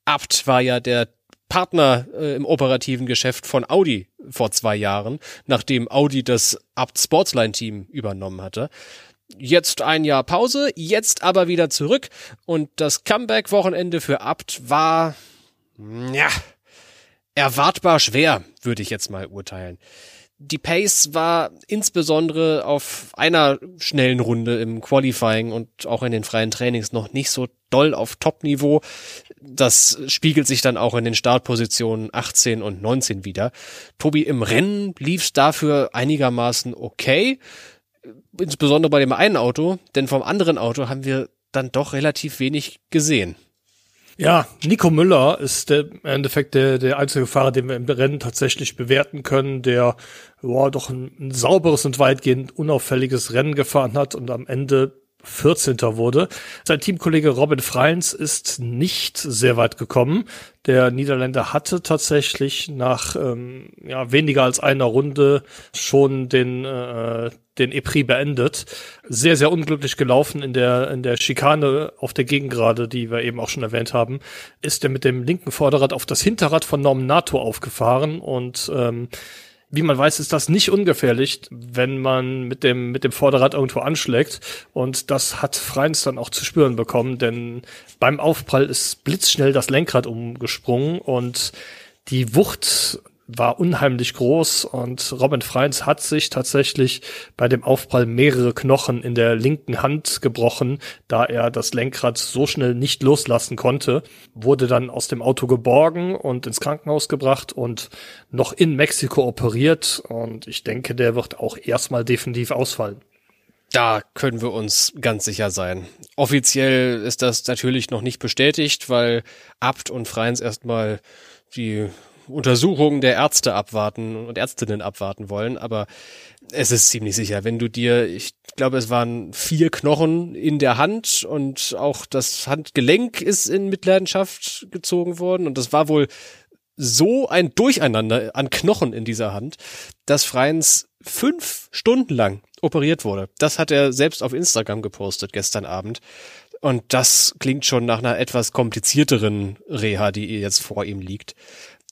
Abt war ja der Partner äh, im operativen Geschäft von Audi vor zwei Jahren, nachdem Audi das Abt Sportsline Team übernommen hatte. Jetzt ein Jahr Pause, jetzt aber wieder zurück und das Comeback-Wochenende für Abt war ja, erwartbar schwer, würde ich jetzt mal urteilen. Die Pace war insbesondere auf einer schnellen Runde im Qualifying und auch in den freien Trainings noch nicht so doll auf Top-Niveau. Das spiegelt sich dann auch in den Startpositionen 18 und 19 wieder. Tobi, im Rennen lief es dafür einigermaßen okay, insbesondere bei dem einen Auto, denn vom anderen Auto haben wir dann doch relativ wenig gesehen. Ja, Nico Müller ist der, im Endeffekt der, der einzige Fahrer, den wir im Rennen tatsächlich bewerten können, der boah, doch ein, ein sauberes und weitgehend unauffälliges Rennen gefahren hat und am Ende 14. wurde. Sein Teamkollege Robin Freins ist nicht sehr weit gekommen. Der Niederländer hatte tatsächlich nach ähm, ja, weniger als einer Runde schon den, äh, den EPRI beendet. Sehr, sehr unglücklich gelaufen in der, in der Schikane auf der Gegengrade, die wir eben auch schon erwähnt haben, ist er mit dem linken Vorderrad auf das Hinterrad von Norman NATO aufgefahren und ähm, wie man weiß, ist das nicht ungefährlich, wenn man mit dem, mit dem Vorderrad irgendwo anschlägt. Und das hat Freins dann auch zu spüren bekommen, denn beim Aufprall ist blitzschnell das Lenkrad umgesprungen und die Wucht war unheimlich groß und Robin Freins hat sich tatsächlich bei dem Aufprall mehrere Knochen in der linken Hand gebrochen, da er das Lenkrad so schnell nicht loslassen konnte, wurde dann aus dem Auto geborgen und ins Krankenhaus gebracht und noch in Mexiko operiert und ich denke, der wird auch erstmal definitiv ausfallen. Da können wir uns ganz sicher sein. Offiziell ist das natürlich noch nicht bestätigt, weil Abt und Freins erstmal die Untersuchungen der Ärzte abwarten und Ärztinnen abwarten wollen, aber es ist ziemlich sicher, wenn du dir, ich glaube, es waren vier Knochen in der Hand und auch das Handgelenk ist in Mitleidenschaft gezogen worden und das war wohl so ein Durcheinander an Knochen in dieser Hand, dass Freins fünf Stunden lang operiert wurde. Das hat er selbst auf Instagram gepostet gestern Abend. Und das klingt schon nach einer etwas komplizierteren Reha, die jetzt vor ihm liegt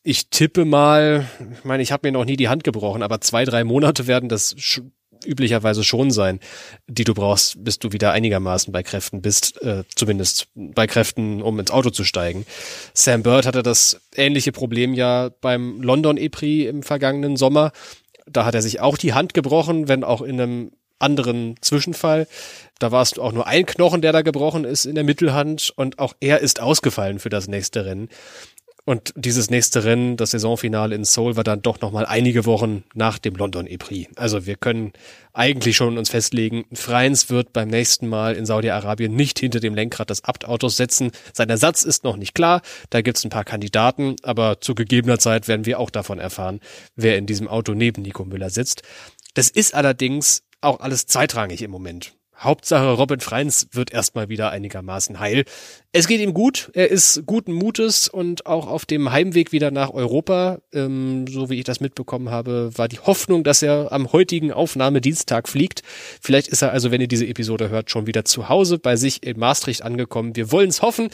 ich tippe mal, ich meine, ich habe mir noch nie die Hand gebrochen, aber zwei, drei Monate werden das sch üblicherweise schon sein, die du brauchst, bis du wieder einigermaßen bei Kräften bist, äh, zumindest bei Kräften, um ins Auto zu steigen. Sam Bird hatte das ähnliche Problem ja beim London E-Prix im vergangenen Sommer. Da hat er sich auch die Hand gebrochen, wenn auch in einem anderen Zwischenfall. Da war es auch nur ein Knochen, der da gebrochen ist in der Mittelhand und auch er ist ausgefallen für das nächste Rennen. Und dieses nächste Rennen, das Saisonfinale in Seoul, war dann doch nochmal einige Wochen nach dem London E-Prix. Also wir können eigentlich schon uns festlegen, Freins wird beim nächsten Mal in Saudi-Arabien nicht hinter dem Lenkrad des Abt-Autos setzen. Sein Ersatz ist noch nicht klar. Da gibt's ein paar Kandidaten, aber zu gegebener Zeit werden wir auch davon erfahren, wer in diesem Auto neben Nico Müller sitzt. Das ist allerdings auch alles zweitrangig im Moment. Hauptsache Robin Freins wird erstmal wieder einigermaßen heil. Es geht ihm gut, er ist guten Mutes und auch auf dem Heimweg wieder nach Europa, ähm, so wie ich das mitbekommen habe, war die Hoffnung, dass er am heutigen Aufnahmedienstag fliegt. Vielleicht ist er also, wenn ihr diese Episode hört, schon wieder zu Hause bei sich in Maastricht angekommen. Wir wollen es hoffen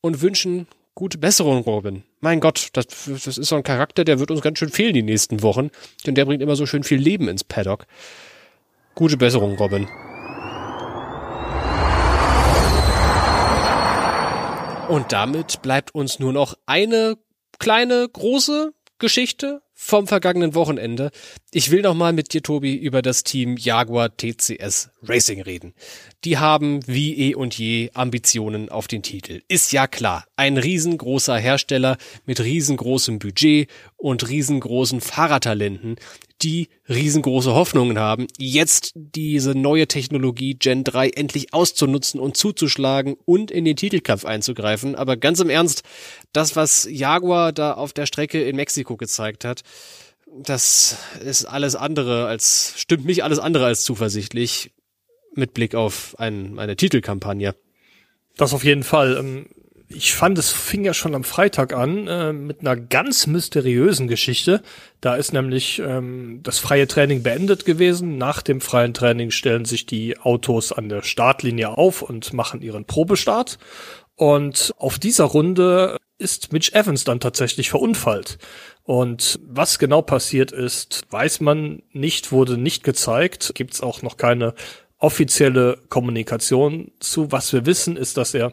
und wünschen gute Besserung, Robin. Mein Gott, das, das ist so ein Charakter, der wird uns ganz schön fehlen die nächsten Wochen, denn der bringt immer so schön viel Leben ins Paddock. Gute Besserung, Robin. Und damit bleibt uns nur noch eine kleine, große Geschichte vom vergangenen Wochenende. Ich will noch mal mit dir, Tobi, über das Team Jaguar TCS Racing reden. Die haben wie eh und je Ambitionen auf den Titel. Ist ja klar. Ein riesengroßer Hersteller mit riesengroßem Budget und riesengroßen Fahrertalenten, die riesengroße Hoffnungen haben, jetzt diese neue Technologie Gen 3 endlich auszunutzen und zuzuschlagen und in den Titelkampf einzugreifen. Aber ganz im Ernst, das, was Jaguar da auf der Strecke in Mexiko gezeigt hat, das ist alles andere als, stimmt mich alles andere als zuversichtlich mit Blick auf ein, eine Titelkampagne. Das auf jeden Fall. Ich fand, es fing ja schon am Freitag an äh, mit einer ganz mysteriösen Geschichte. Da ist nämlich ähm, das freie Training beendet gewesen. Nach dem freien Training stellen sich die Autos an der Startlinie auf und machen ihren Probestart. Und auf dieser Runde ist Mitch Evans dann tatsächlich verunfallt. Und was genau passiert ist, weiß man nicht, wurde nicht gezeigt. Gibt es auch noch keine offizielle Kommunikation zu. Was wir wissen, ist, dass er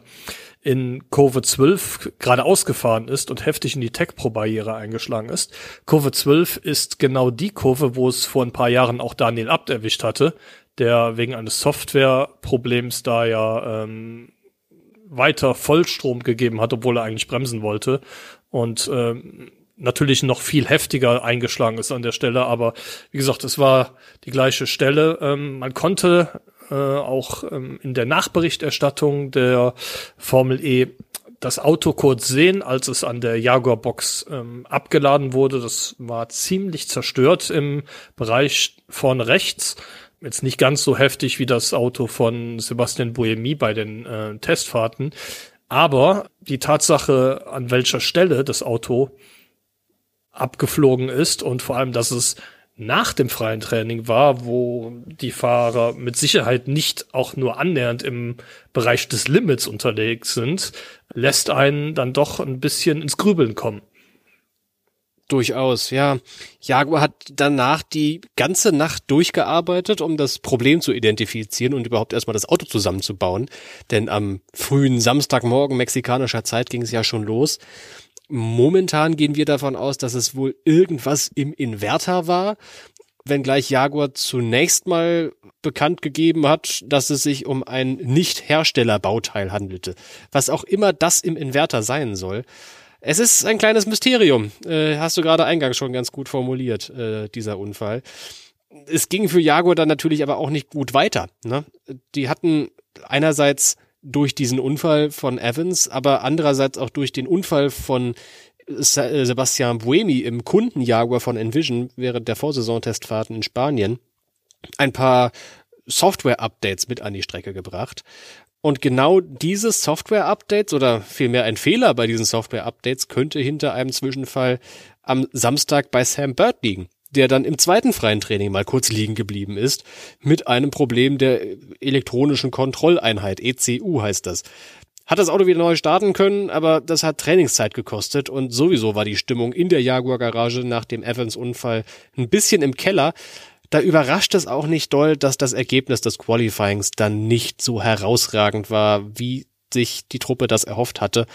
in Kurve 12 gerade ausgefahren ist und heftig in die Tech-Pro-Barriere eingeschlagen ist. Kurve 12 ist genau die Kurve, wo es vor ein paar Jahren auch Daniel Abt erwischt hatte, der wegen eines Software-Problems da ja ähm, weiter Vollstrom gegeben hat, obwohl er eigentlich bremsen wollte. Und ähm, natürlich noch viel heftiger eingeschlagen ist an der Stelle, aber wie gesagt, es war die gleiche Stelle. Ähm, man konnte äh, auch ähm, in der Nachberichterstattung der Formel E das Auto kurz sehen, als es an der Jaguar-Box ähm, abgeladen wurde. Das war ziemlich zerstört im Bereich vorne rechts. Jetzt nicht ganz so heftig wie das Auto von Sebastian Buemi bei den äh, Testfahrten. Aber die Tatsache, an welcher Stelle das Auto abgeflogen ist und vor allem, dass es nach dem freien Training war, wo die Fahrer mit Sicherheit nicht auch nur annähernd im Bereich des Limits unterwegs sind, lässt einen dann doch ein bisschen ins Grübeln kommen. Durchaus, ja. Jaguar hat danach die ganze Nacht durchgearbeitet, um das Problem zu identifizieren und überhaupt erstmal das Auto zusammenzubauen. Denn am frühen Samstagmorgen mexikanischer Zeit ging es ja schon los. Momentan gehen wir davon aus, dass es wohl irgendwas im Inverter war, wenngleich Jaguar zunächst mal bekannt gegeben hat, dass es sich um ein Nicht-Hersteller-Bauteil handelte. Was auch immer das im Inverter sein soll. Es ist ein kleines Mysterium. Äh, hast du gerade eingangs schon ganz gut formuliert, äh, dieser Unfall. Es ging für Jaguar dann natürlich aber auch nicht gut weiter. Ne? Die hatten einerseits durch diesen Unfall von Evans, aber andererseits auch durch den Unfall von äh, Sebastian Buemi im Kundenjaguar von Envision während der Vorsaison-Testfahrten in Spanien ein paar Software-Updates mit an die Strecke gebracht. Und genau dieses Software-Updates oder vielmehr ein Fehler bei diesen Software-Updates könnte hinter einem Zwischenfall am Samstag bei Sam Bird liegen der dann im zweiten freien Training mal kurz liegen geblieben ist, mit einem Problem der elektronischen Kontrolleinheit, ECU heißt das. Hat das Auto wieder neu starten können, aber das hat Trainingszeit gekostet und sowieso war die Stimmung in der Jaguar Garage nach dem Evans-Unfall ein bisschen im Keller. Da überrascht es auch nicht doll, dass das Ergebnis des Qualifyings dann nicht so herausragend war, wie sich die Truppe das erhofft hatte.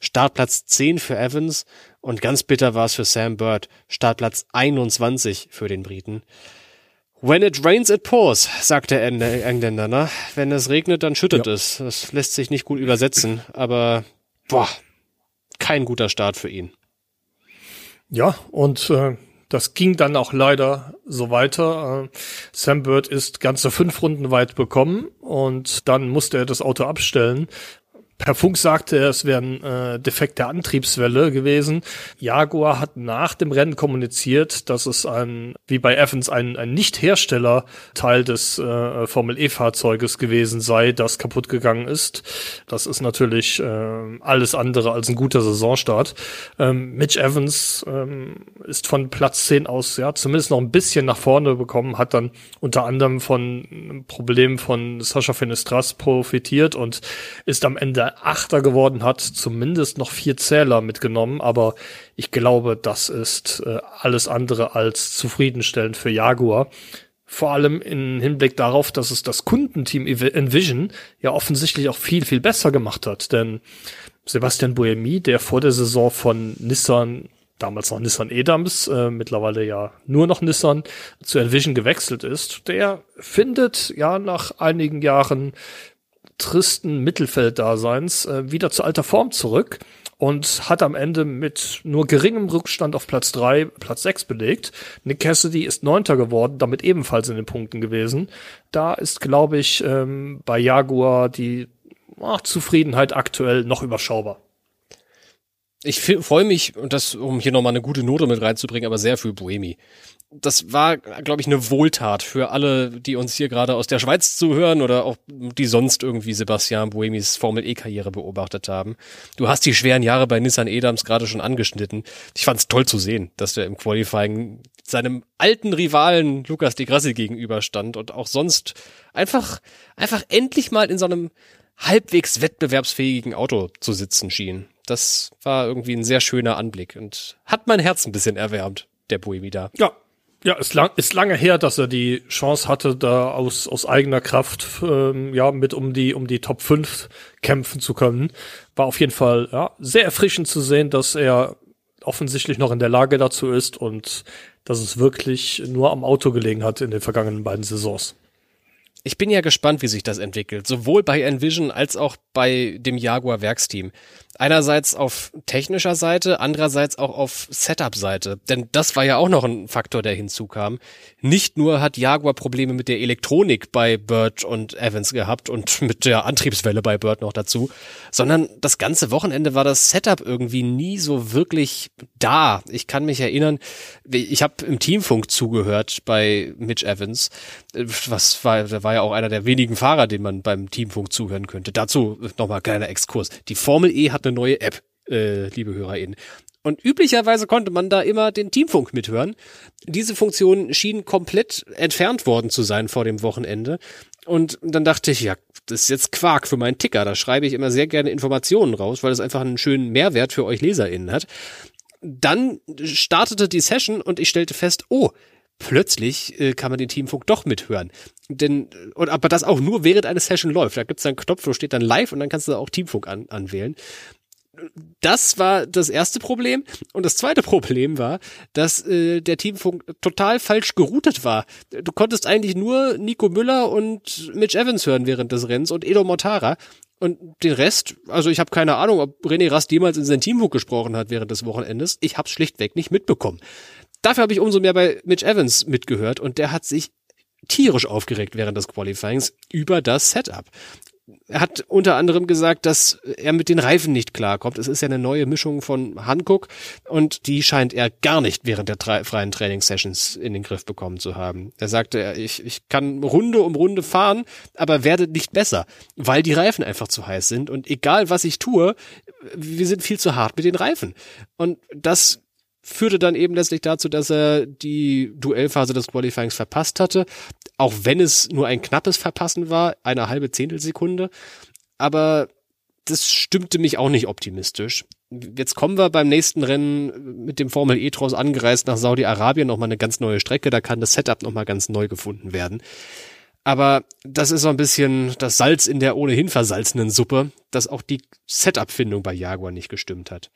Startplatz 10 für Evans und ganz bitter war es für Sam Bird. Startplatz 21 für den Briten. When it rains, it pours, sagt der Engländer. Ne? Wenn es regnet, dann schüttet ja. es. Das lässt sich nicht gut übersetzen, aber boah, kein guter Start für ihn. Ja, und äh, das ging dann auch leider so weiter. Äh, Sam Bird ist ganze fünf Runden weit bekommen und dann musste er das Auto abstellen, Per Funk sagte es wären äh, defekte Antriebswelle gewesen. Jaguar hat nach dem Rennen kommuniziert, dass es ein, wie bei Evans, ein, ein Nicht-Hersteller-Teil des äh, Formel-E-Fahrzeuges gewesen sei, das kaputt gegangen ist. Das ist natürlich äh, alles andere als ein guter Saisonstart. Ähm, Mitch Evans ähm, ist von Platz 10 aus ja zumindest noch ein bisschen nach vorne bekommen, hat dann unter anderem von Problemen von Sascha Fenestras profitiert und ist am Ende Achter geworden hat, zumindest noch vier Zähler mitgenommen, aber ich glaube, das ist äh, alles andere als zufriedenstellend für Jaguar. Vor allem im Hinblick darauf, dass es das Kundenteam Envision ja offensichtlich auch viel, viel besser gemacht hat. Denn Sebastian Buemi, der vor der Saison von Nissan damals noch Nissan Edams, äh, mittlerweile ja nur noch Nissan, zu Envision gewechselt ist, der findet ja nach einigen Jahren tristen Mittelfelddaseins äh, wieder zu alter Form zurück und hat am Ende mit nur geringem Rückstand auf Platz drei, Platz sechs belegt. Nick Cassidy ist Neunter geworden, damit ebenfalls in den Punkten gewesen. Da ist, glaube ich, ähm, bei Jaguar die ach, Zufriedenheit aktuell noch überschaubar. Ich freue mich, und das, um hier nochmal eine gute Note mit reinzubringen, aber sehr für Boemi das war, glaube ich, eine Wohltat für alle, die uns hier gerade aus der Schweiz zuhören oder auch die sonst irgendwie Sebastian Buemis Formel E-Karriere beobachtet haben. Du hast die schweren Jahre bei Nissan Edams gerade schon angeschnitten. Ich fand es toll zu sehen, dass der im Qualifying seinem alten Rivalen Lukas de Grassi gegenüberstand und auch sonst einfach, einfach endlich mal in so einem halbwegs wettbewerbsfähigen Auto zu sitzen schien. Das war irgendwie ein sehr schöner Anblick und hat mein Herz ein bisschen erwärmt, der Buemi da. Ja, ja, ist, lang, ist lange her, dass er die Chance hatte, da aus, aus eigener Kraft ähm, ja mit um die um die Top 5 kämpfen zu können. War auf jeden Fall ja, sehr erfrischend zu sehen, dass er offensichtlich noch in der Lage dazu ist und dass es wirklich nur am Auto gelegen hat in den vergangenen beiden Saisons. Ich bin ja gespannt, wie sich das entwickelt, sowohl bei Envision als auch bei dem Jaguar Werksteam. Einerseits auf technischer Seite, andererseits auch auf Setup-Seite. Denn das war ja auch noch ein Faktor, der hinzukam. Nicht nur hat Jaguar Probleme mit der Elektronik bei Bird und Evans gehabt und mit der Antriebswelle bei Bird noch dazu, sondern das ganze Wochenende war das Setup irgendwie nie so wirklich da. Ich kann mich erinnern, ich habe im Teamfunk zugehört bei Mitch Evans. Was war, der war ja auch einer der wenigen Fahrer, den man beim Teamfunk zuhören könnte. Dazu nochmal kleiner Exkurs. Die Formel E hat eine neue App, äh, liebe HörerInnen. Und üblicherweise konnte man da immer den Teamfunk mithören. Diese Funktion schien komplett entfernt worden zu sein vor dem Wochenende. Und dann dachte ich, ja, das ist jetzt Quark für meinen Ticker. Da schreibe ich immer sehr gerne Informationen raus, weil es einfach einen schönen Mehrwert für euch LeserInnen hat. Dann startete die Session und ich stellte fest, oh, plötzlich äh, kann man den Teamfunk doch mithören. Denn, und, aber das auch nur während eine Session läuft. Da gibt es einen Knopf, wo steht dann live und dann kannst du auch Teamfunk an, anwählen. Das war das erste Problem. Und das zweite Problem war, dass äh, der Teamfunk total falsch geroutet war. Du konntest eigentlich nur Nico Müller und Mitch Evans hören während des Rennens und Edo Mortara. Und den Rest, also ich habe keine Ahnung, ob René Rast jemals in sein Teamfunk gesprochen hat während des Wochenendes. Ich habe schlichtweg nicht mitbekommen. Dafür habe ich umso mehr bei Mitch Evans mitgehört und der hat sich tierisch aufgeregt während des Qualifyings über das Setup. Er hat unter anderem gesagt, dass er mit den Reifen nicht klarkommt. Es ist ja eine neue Mischung von Hankook und die scheint er gar nicht während der freien Trainingssessions in den Griff bekommen zu haben. Er sagte, ich, ich kann Runde um Runde fahren, aber werde nicht besser, weil die Reifen einfach zu heiß sind und egal was ich tue, wir sind viel zu hart mit den Reifen. Und das führte dann eben letztlich dazu, dass er die Duellphase des Qualifyings verpasst hatte, auch wenn es nur ein knappes Verpassen war, eine halbe Zehntelsekunde. Aber das stimmte mich auch nicht optimistisch. Jetzt kommen wir beim nächsten Rennen mit dem Formel E-Tross angereist nach Saudi-Arabien nochmal eine ganz neue Strecke, da kann das Setup nochmal ganz neu gefunden werden. Aber das ist so ein bisschen das Salz in der ohnehin versalzenen Suppe, dass auch die Setup-Findung bei Jaguar nicht gestimmt hat.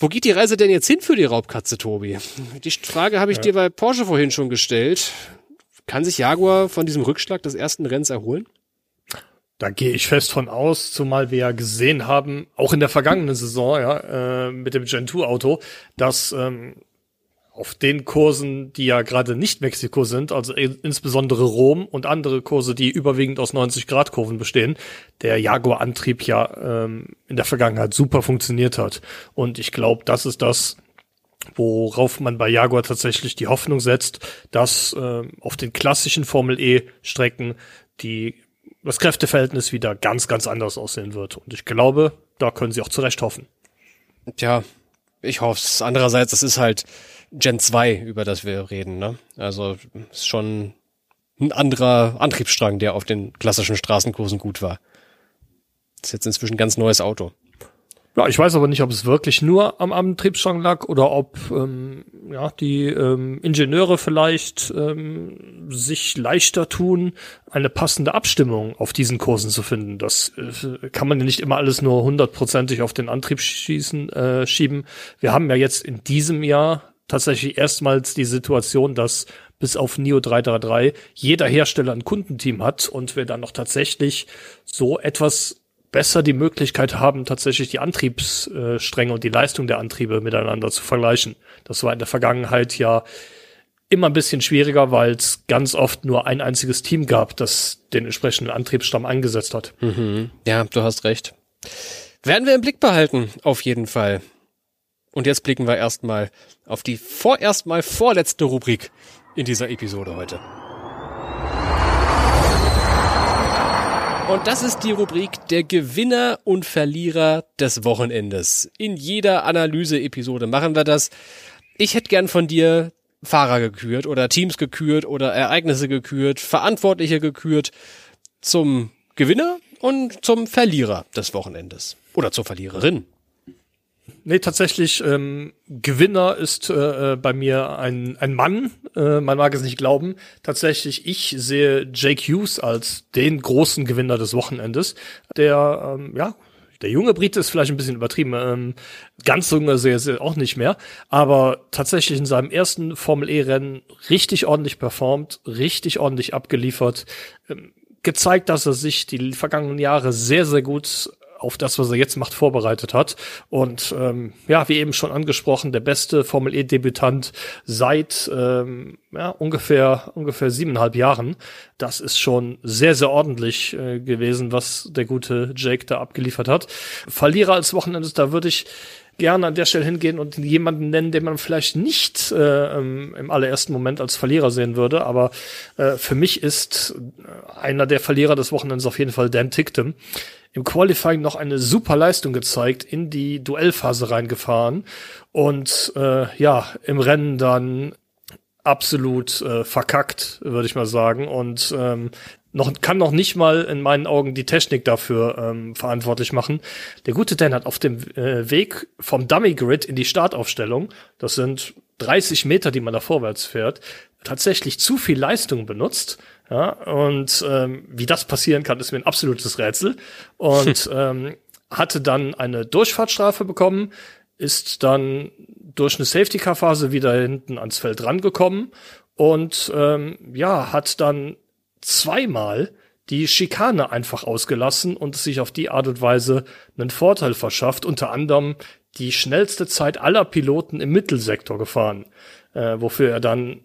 Wo geht die Reise denn jetzt hin für die Raubkatze, Tobi? Die Frage habe ich ja. dir bei Porsche vorhin schon gestellt. Kann sich Jaguar von diesem Rückschlag des ersten Rennens erholen? Da gehe ich fest von aus, zumal wir ja gesehen haben, auch in der vergangenen Saison, ja, äh, mit dem Gen 2 Auto, dass ähm, auf den Kursen, die ja gerade nicht Mexiko sind, also insbesondere Rom und andere Kurse, die überwiegend aus 90-Grad-Kurven bestehen, der Jaguar-Antrieb ja ähm, in der Vergangenheit super funktioniert hat. Und ich glaube, das ist das, worauf man bei Jaguar tatsächlich die Hoffnung setzt, dass äh, auf den klassischen Formel E-Strecken die das Kräfteverhältnis wieder ganz, ganz anders aussehen wird. Und ich glaube, da können sie auch zurecht hoffen. Tja, ich hoffe es. Andererseits, das ist halt Gen 2, über das wir reden. Ne? Also ist schon ein anderer Antriebsstrang, der auf den klassischen Straßenkursen gut war. Ist jetzt inzwischen ein ganz neues Auto. Ja, ich weiß aber nicht, ob es wirklich nur am Antriebsstrang lag oder ob ähm, ja, die ähm, Ingenieure vielleicht ähm, sich leichter tun, eine passende Abstimmung auf diesen Kursen zu finden. Das äh, kann man ja nicht immer alles nur hundertprozentig auf den Antrieb schießen, äh, schieben. Wir haben ja jetzt in diesem Jahr tatsächlich erstmals die Situation, dass bis auf Neo 333 jeder Hersteller ein Kundenteam hat und wir dann noch tatsächlich so etwas besser die Möglichkeit haben, tatsächlich die Antriebsstränge und die Leistung der Antriebe miteinander zu vergleichen. Das war in der Vergangenheit ja immer ein bisschen schwieriger, weil es ganz oft nur ein einziges Team gab, das den entsprechenden Antriebsstamm eingesetzt hat. Mhm. Ja, du hast recht. Werden wir im Blick behalten, auf jeden Fall. Und jetzt blicken wir erstmal auf die vorerst mal vorletzte Rubrik in dieser Episode heute. Und das ist die Rubrik der Gewinner und Verlierer des Wochenendes. In jeder Analyse-Episode machen wir das. Ich hätte gern von dir Fahrer gekürt oder Teams gekürt oder Ereignisse gekürt, Verantwortliche gekürt zum Gewinner und zum Verlierer des Wochenendes. Oder zur Verliererin. Nee, tatsächlich, ähm, Gewinner ist äh, äh, bei mir ein, ein Mann. Äh, man mag es nicht glauben. Tatsächlich, ich sehe Jake Hughes als den großen Gewinner des Wochenendes. Der, ähm, ja, der junge Brite ist vielleicht ein bisschen übertrieben. Ähm, ganz junge sehe ich auch nicht mehr. Aber tatsächlich in seinem ersten Formel E-Rennen richtig ordentlich performt, richtig ordentlich abgeliefert. Ähm, gezeigt, dass er sich die vergangenen Jahre sehr, sehr gut auf das, was er jetzt macht, vorbereitet hat. Und ähm, ja, wie eben schon angesprochen, der beste Formel E-Debütant seit ähm, ja, ungefähr ungefähr siebeneinhalb Jahren. Das ist schon sehr, sehr ordentlich äh, gewesen, was der gute Jake da abgeliefert hat. Verlierer als Wochenendes, da würde ich gerne an der Stelle hingehen und jemanden nennen, den man vielleicht nicht äh, im allerersten Moment als Verlierer sehen würde. Aber äh, für mich ist äh, einer der Verlierer des Wochenends auf jeden Fall Dan Ticktum im Qualifying noch eine super Leistung gezeigt, in die Duellphase reingefahren und äh, ja, im Rennen dann absolut äh, verkackt, würde ich mal sagen. Und ähm, noch, kann noch nicht mal in meinen Augen die Technik dafür ähm, verantwortlich machen. Der gute Dan hat auf dem äh, Weg vom Dummy Grid in die Startaufstellung, das sind 30 Meter, die man da vorwärts fährt, tatsächlich zu viel Leistung benutzt ja, und ähm, wie das passieren kann, ist mir ein absolutes Rätsel. Und ähm, hatte dann eine Durchfahrtsstrafe bekommen, ist dann durch eine Safety-Car-Phase wieder hinten ans Feld rangekommen und ähm, ja, hat dann zweimal die Schikane einfach ausgelassen und sich auf die Art und Weise einen Vorteil verschafft, unter anderem die schnellste Zeit aller Piloten im Mittelsektor gefahren, äh, wofür er dann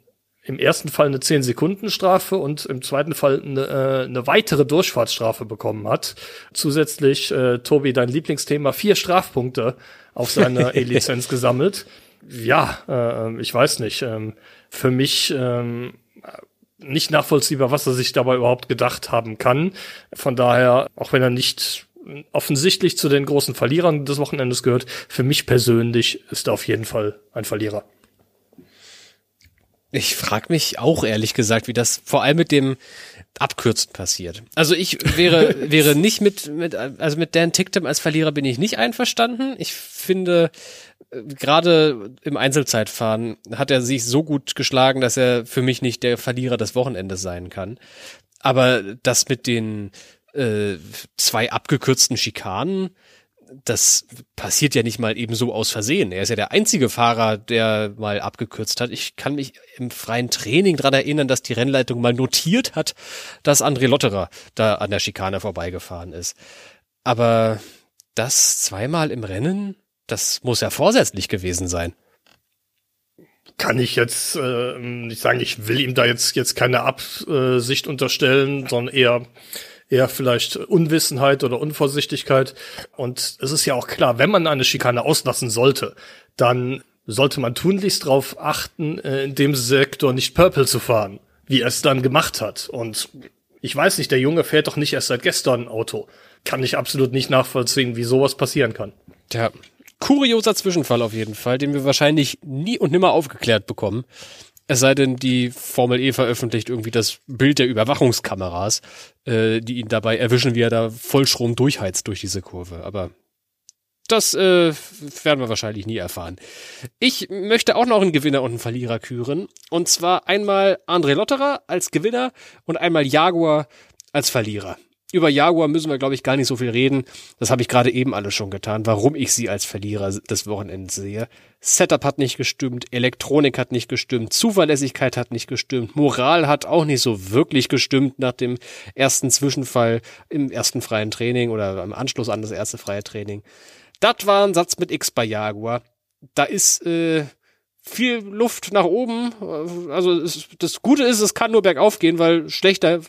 im ersten Fall eine 10-Sekunden-Strafe und im zweiten Fall eine, äh, eine weitere Durchfahrtsstrafe bekommen hat. Zusätzlich, äh, Tobi, dein Lieblingsthema, vier Strafpunkte auf seiner E-Lizenz gesammelt. Ja, äh, ich weiß nicht. Ähm, für mich ähm, nicht nachvollziehbar, was er sich dabei überhaupt gedacht haben kann. Von daher, auch wenn er nicht offensichtlich zu den großen Verlierern des Wochenendes gehört, für mich persönlich ist er auf jeden Fall ein Verlierer. Ich frage mich auch ehrlich gesagt, wie das vor allem mit dem Abkürzen passiert. Also ich wäre wäre nicht mit mit also mit Dan Ticktem als Verlierer bin ich nicht einverstanden. Ich finde äh, gerade im Einzelzeitfahren hat er sich so gut geschlagen, dass er für mich nicht der Verlierer des Wochenendes sein kann. Aber das mit den äh, zwei abgekürzten Schikanen, das passiert ja nicht mal eben so aus Versehen. Er ist ja der einzige Fahrer, der mal abgekürzt hat. Ich kann mich im freien Training dran erinnern, dass die Rennleitung mal notiert hat, dass André Lotterer da an der Schikane vorbeigefahren ist. Aber das zweimal im Rennen, das muss ja vorsätzlich gewesen sein. Kann ich jetzt äh, nicht sagen, ich will ihm da jetzt, jetzt keine Absicht unterstellen, sondern eher eher vielleicht Unwissenheit oder Unvorsichtigkeit. Und es ist ja auch klar, wenn man eine Schikane auslassen sollte, dann sollte man tunlichst darauf achten, äh, in dem Sektor nicht Purple zu fahren, wie er es dann gemacht hat. Und ich weiß nicht, der Junge fährt doch nicht erst seit gestern Auto. Kann ich absolut nicht nachvollziehen, wie sowas passieren kann. Ja, kurioser Zwischenfall auf jeden Fall, den wir wahrscheinlich nie und nimmer aufgeklärt bekommen. Es sei denn, die Formel E veröffentlicht irgendwie das Bild der Überwachungskameras, äh, die ihn dabei erwischen, wie er da Vollstrom durchheizt durch diese Kurve. Aber das äh, werden wir wahrscheinlich nie erfahren. Ich möchte auch noch einen Gewinner und einen Verlierer küren. Und zwar einmal André Lotterer als Gewinner und einmal Jaguar als Verlierer. Über Jaguar müssen wir, glaube ich, gar nicht so viel reden. Das habe ich gerade eben alles schon getan, warum ich sie als Verlierer des Wochenendes sehe. Setup hat nicht gestimmt, Elektronik hat nicht gestimmt, Zuverlässigkeit hat nicht gestimmt, Moral hat auch nicht so wirklich gestimmt nach dem ersten Zwischenfall im ersten freien Training oder im Anschluss an das erste freie Training. Das war ein Satz mit X bei Jaguar. Da ist äh, viel Luft nach oben. Also es, das Gute ist, es kann nur bergauf gehen, weil schlechter,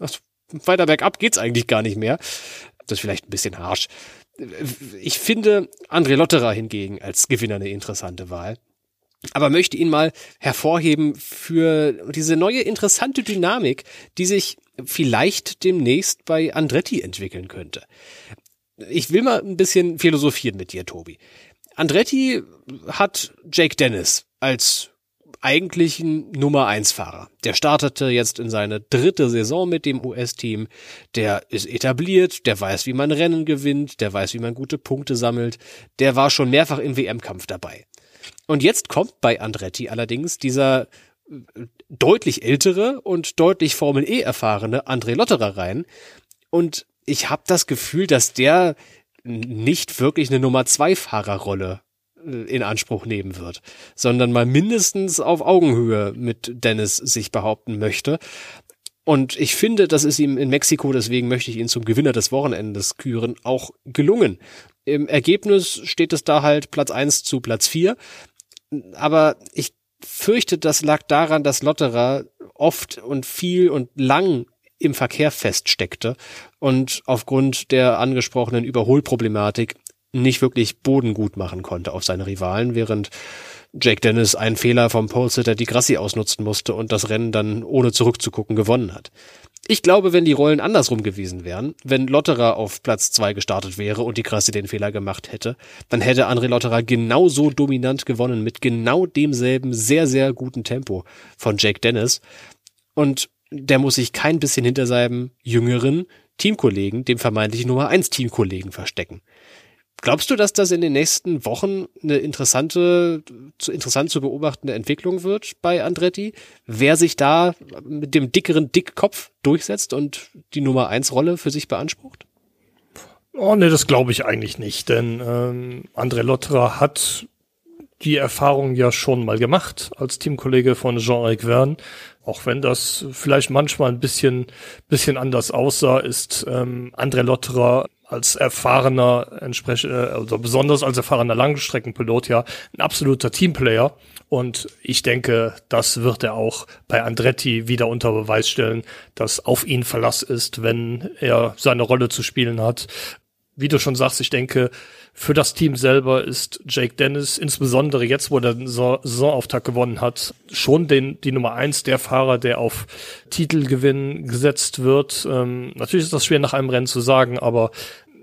also weiter bergab geht's eigentlich gar nicht mehr. Das ist vielleicht ein bisschen harsch. Ich finde André Lotterer hingegen als Gewinner eine interessante Wahl. Aber möchte ihn mal hervorheben für diese neue interessante Dynamik, die sich vielleicht demnächst bei Andretti entwickeln könnte. Ich will mal ein bisschen philosophieren mit dir, Tobi. Andretti hat Jake Dennis als eigentlichen Nummer eins Fahrer. Der startete jetzt in seine dritte Saison mit dem US-Team. Der ist etabliert, der weiß, wie man Rennen gewinnt, der weiß, wie man gute Punkte sammelt. Der war schon mehrfach im WM-Kampf dabei. Und jetzt kommt bei Andretti allerdings dieser äh, deutlich ältere und deutlich Formel E erfahrene André Lotterer rein. Und ich habe das Gefühl, dass der nicht wirklich eine Nummer zwei Fahrerrolle in Anspruch nehmen wird, sondern mal mindestens auf Augenhöhe mit Dennis sich behaupten möchte. Und ich finde, das ist ihm in Mexiko, deswegen möchte ich ihn zum Gewinner des Wochenendes küren, auch gelungen. Im Ergebnis steht es da halt Platz eins zu Platz vier. Aber ich fürchte, das lag daran, dass Lotterer oft und viel und lang im Verkehr feststeckte und aufgrund der angesprochenen Überholproblematik nicht wirklich Boden gut machen konnte auf seine Rivalen, während Jake Dennis einen Fehler vom Polesitter die Grassi ausnutzen musste und das Rennen dann ohne zurückzugucken gewonnen hat. Ich glaube, wenn die Rollen andersrum gewesen wären, wenn Lotterer auf Platz zwei gestartet wäre und die Grassi den Fehler gemacht hätte, dann hätte André Lotterer genauso dominant gewonnen mit genau demselben sehr, sehr guten Tempo von Jake Dennis. Und der muss sich kein bisschen hinter seinem jüngeren Teamkollegen, dem vermeintlichen Nummer eins Teamkollegen verstecken. Glaubst du, dass das in den nächsten Wochen eine interessante, interessant zu beobachtende Entwicklung wird bei Andretti? Wer sich da mit dem dickeren Dickkopf durchsetzt und die Nummer eins Rolle für sich beansprucht? Oh nee, das glaube ich eigentlich nicht, denn ähm, André Lotterer hat die Erfahrung ja schon mal gemacht als Teamkollege von Jean-Eric Verne. Auch wenn das vielleicht manchmal ein bisschen, bisschen anders aussah, ist ähm, André Lotterer als erfahrener, entsprechend, also besonders als erfahrener Langstreckenpilot ja ein absoluter Teamplayer. Und ich denke, das wird er auch bei Andretti wieder unter Beweis stellen, dass auf ihn Verlass ist, wenn er seine Rolle zu spielen hat. Wie du schon sagst, ich denke, für das Team selber ist Jake Dennis, insbesondere jetzt, wo er den Saisonauftakt gewonnen hat, schon den, die Nummer eins, der Fahrer, der auf Titelgewinn gesetzt wird. Ähm, natürlich ist das schwer nach einem Rennen zu sagen, aber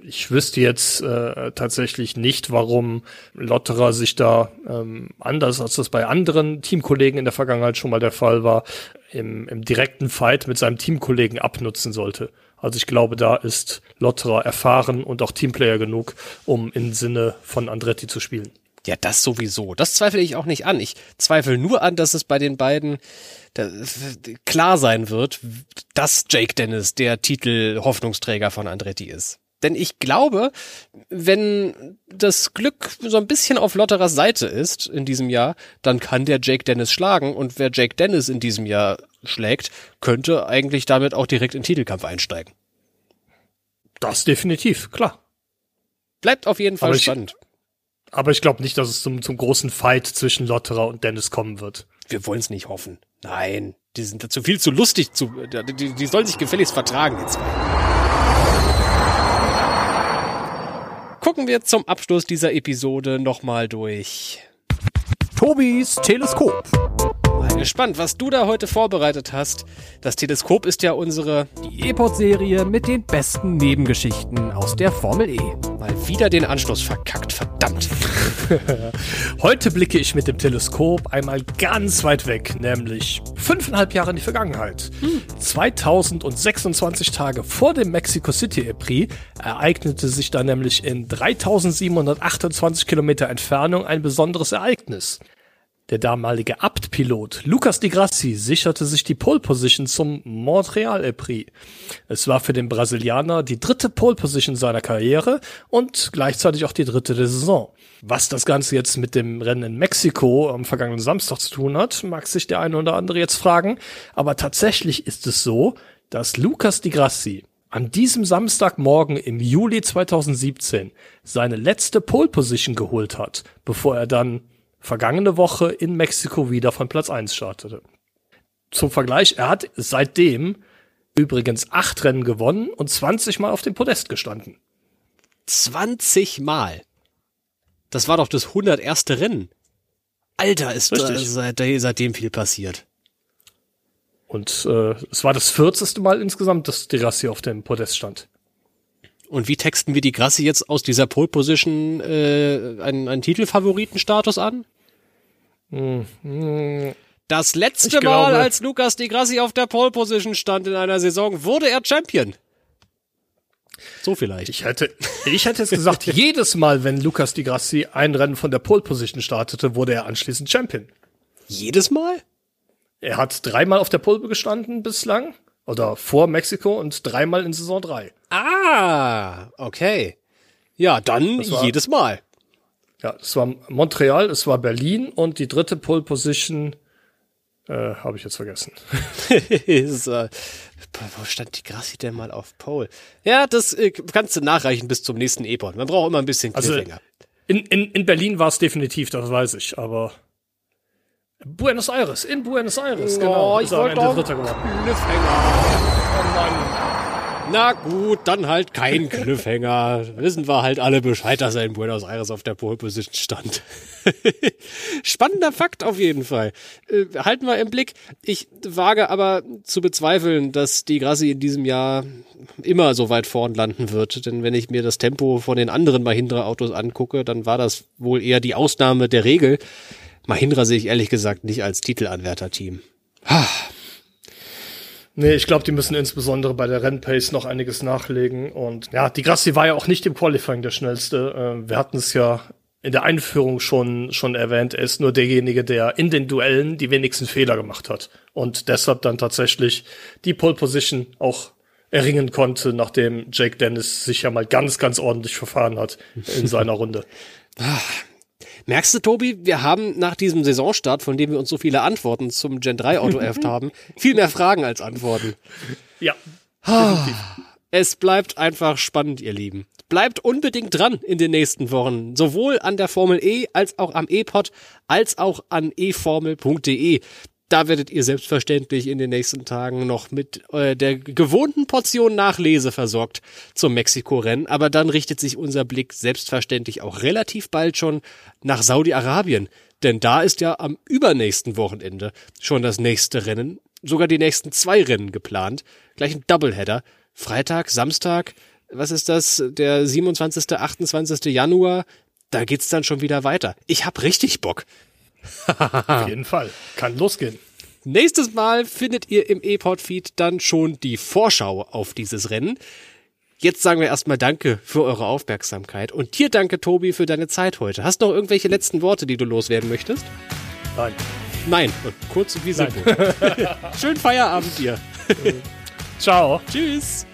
ich wüsste jetzt äh, tatsächlich nicht, warum Lotterer sich da ähm, anders, als das bei anderen Teamkollegen in der Vergangenheit schon mal der Fall war, im, im direkten Fight mit seinem Teamkollegen abnutzen sollte. Also ich glaube, da ist Lotterer erfahren und auch Teamplayer genug, um im Sinne von Andretti zu spielen. Ja, das sowieso. Das zweifle ich auch nicht an. Ich zweifle nur an, dass es bei den beiden klar sein wird, dass Jake Dennis der Titel Hoffnungsträger von Andretti ist. Denn ich glaube, wenn das Glück so ein bisschen auf Lotterers Seite ist in diesem Jahr, dann kann der Jake Dennis schlagen. Und wer Jake Dennis in diesem Jahr schlägt, könnte eigentlich damit auch direkt in Titelkampf einsteigen. Das definitiv, klar. Bleibt auf jeden Fall aber spannend. Ich, aber ich glaube nicht, dass es zum, zum großen Fight zwischen Lotterer und Dennis kommen wird. Wir wollen es nicht hoffen. Nein, die sind dazu viel zu lustig zu, die, die sollen sich gefälligst vertragen, die gucken wir zum Abschluss dieser Episode nochmal durch. Tobis Teleskop. Mal gespannt, was du da heute vorbereitet hast. Das Teleskop ist ja unsere die E-Pod-Serie mit den besten Nebengeschichten aus der Formel E. Mal wieder den Anschluss verkackt, verdammt. Heute blicke ich mit dem Teleskop einmal ganz weit weg, nämlich fünfeinhalb Jahre in die Vergangenheit. Hm. 2026 Tage vor dem Mexico City Prix ereignete sich da nämlich in 3728 Kilometer Entfernung ein besonderes Ereignis. Der damalige Abt-Pilot Lucas Di Grassi sicherte sich die Pole Position zum Montreal Prix. Es war für den Brasilianer die dritte Pole Position seiner Karriere und gleichzeitig auch die dritte der Saison. Was das Ganze jetzt mit dem Rennen in Mexiko am vergangenen Samstag zu tun hat, mag sich der eine oder andere jetzt fragen. Aber tatsächlich ist es so, dass Lucas Di Grassi an diesem Samstagmorgen im Juli 2017 seine letzte Pole Position geholt hat, bevor er dann vergangene Woche in Mexiko wieder von Platz 1 startete. Zum Vergleich, er hat seitdem übrigens acht Rennen gewonnen und 20 Mal auf dem Podest gestanden. 20 Mal? Das war doch das 101. Rennen. Alter, ist da seit, seitdem viel passiert. Und äh, es war das 40. Mal insgesamt, dass De Rassi auf dem Podest stand. Und wie texten wir die Grassi jetzt aus dieser Pole Position äh, einen, einen Titelfavoritenstatus an? Mhm. Das letzte Mal, als Lukas Di Grassi auf der Pole Position stand in einer Saison, wurde er Champion. So vielleicht. Ich hätte, ich hätte jetzt gesagt, jedes Mal, wenn Lukas Di Grassi ein Rennen von der Pole Position startete, wurde er anschließend Champion. Jedes Mal? Er hat dreimal auf der Pole gestanden bislang. Oder vor Mexiko und dreimal in Saison 3. Ah, okay. Ja, dann jedes Mal. Ja, es war Montreal, es war Berlin und die dritte Pole Position Äh, Habe ich jetzt vergessen. ist, äh, wo stand die Grassi denn mal auf Pole? Ja, das äh, kannst du nachreichen bis zum nächsten Epon. Man braucht immer ein bisschen Also, Cliffhanger. In, in, in Berlin war es definitiv, das weiß ich, aber Buenos Aires, in Buenos Aires, genau. Oh, ich er am wollte doch. Cliffhanger. Oh Mann. Na gut, dann halt kein Cliffhanger. Wissen wir halt alle Bescheid, dass er in Buenos Aires auf der Pole Position stand. Spannender Fakt auf jeden Fall. Äh, halten wir im Blick. Ich wage aber zu bezweifeln, dass die Grassi in diesem Jahr immer so weit vorn landen wird. Denn wenn ich mir das Tempo von den anderen Mahindra-Autos angucke, dann war das wohl eher die Ausnahme der Regel. Mahindra sehe ich ehrlich gesagt nicht als Titelanwärter-Team. Nee, ich glaube, die müssen insbesondere bei der Rennpace noch einiges nachlegen. Und ja, die Grassi war ja auch nicht im Qualifying der schnellste. Äh, wir hatten es ja in der Einführung schon, schon erwähnt. Er ist nur derjenige, der in den Duellen die wenigsten Fehler gemacht hat. Und deshalb dann tatsächlich die Pole Position auch erringen konnte, nachdem Jake Dennis sich ja mal ganz, ganz ordentlich verfahren hat in seiner Runde. Merkst du, Tobi, wir haben nach diesem Saisonstart, von dem wir uns so viele Antworten zum Gen 3 Auto erft haben, viel mehr Fragen als Antworten. Ja, Es bleibt einfach spannend, ihr Lieben. Bleibt unbedingt dran in den nächsten Wochen. Sowohl an der Formel E als auch am E-Pod, als auch an eformel.de. Da werdet ihr selbstverständlich in den nächsten Tagen noch mit äh, der gewohnten Portion Nachlese versorgt zum Mexiko-Rennen. Aber dann richtet sich unser Blick selbstverständlich auch relativ bald schon nach Saudi-Arabien. Denn da ist ja am übernächsten Wochenende schon das nächste Rennen, sogar die nächsten zwei Rennen geplant. Gleich ein Doubleheader. Freitag, Samstag, was ist das? Der 27., 28. Januar. Da geht's dann schon wieder weiter. Ich hab richtig Bock. Auf jeden Fall. Kann losgehen. Nächstes Mal findet ihr im E-Pod-Feed dann schon die Vorschau auf dieses Rennen. Jetzt sagen wir erstmal Danke für eure Aufmerksamkeit und dir danke, Tobi, für deine Zeit heute. Hast du noch irgendwelche letzten Worte, die du loswerden möchtest? Nein. Nein. Und kurz und wie simpel. Schönen Feierabend dir. Ciao. Tschüss.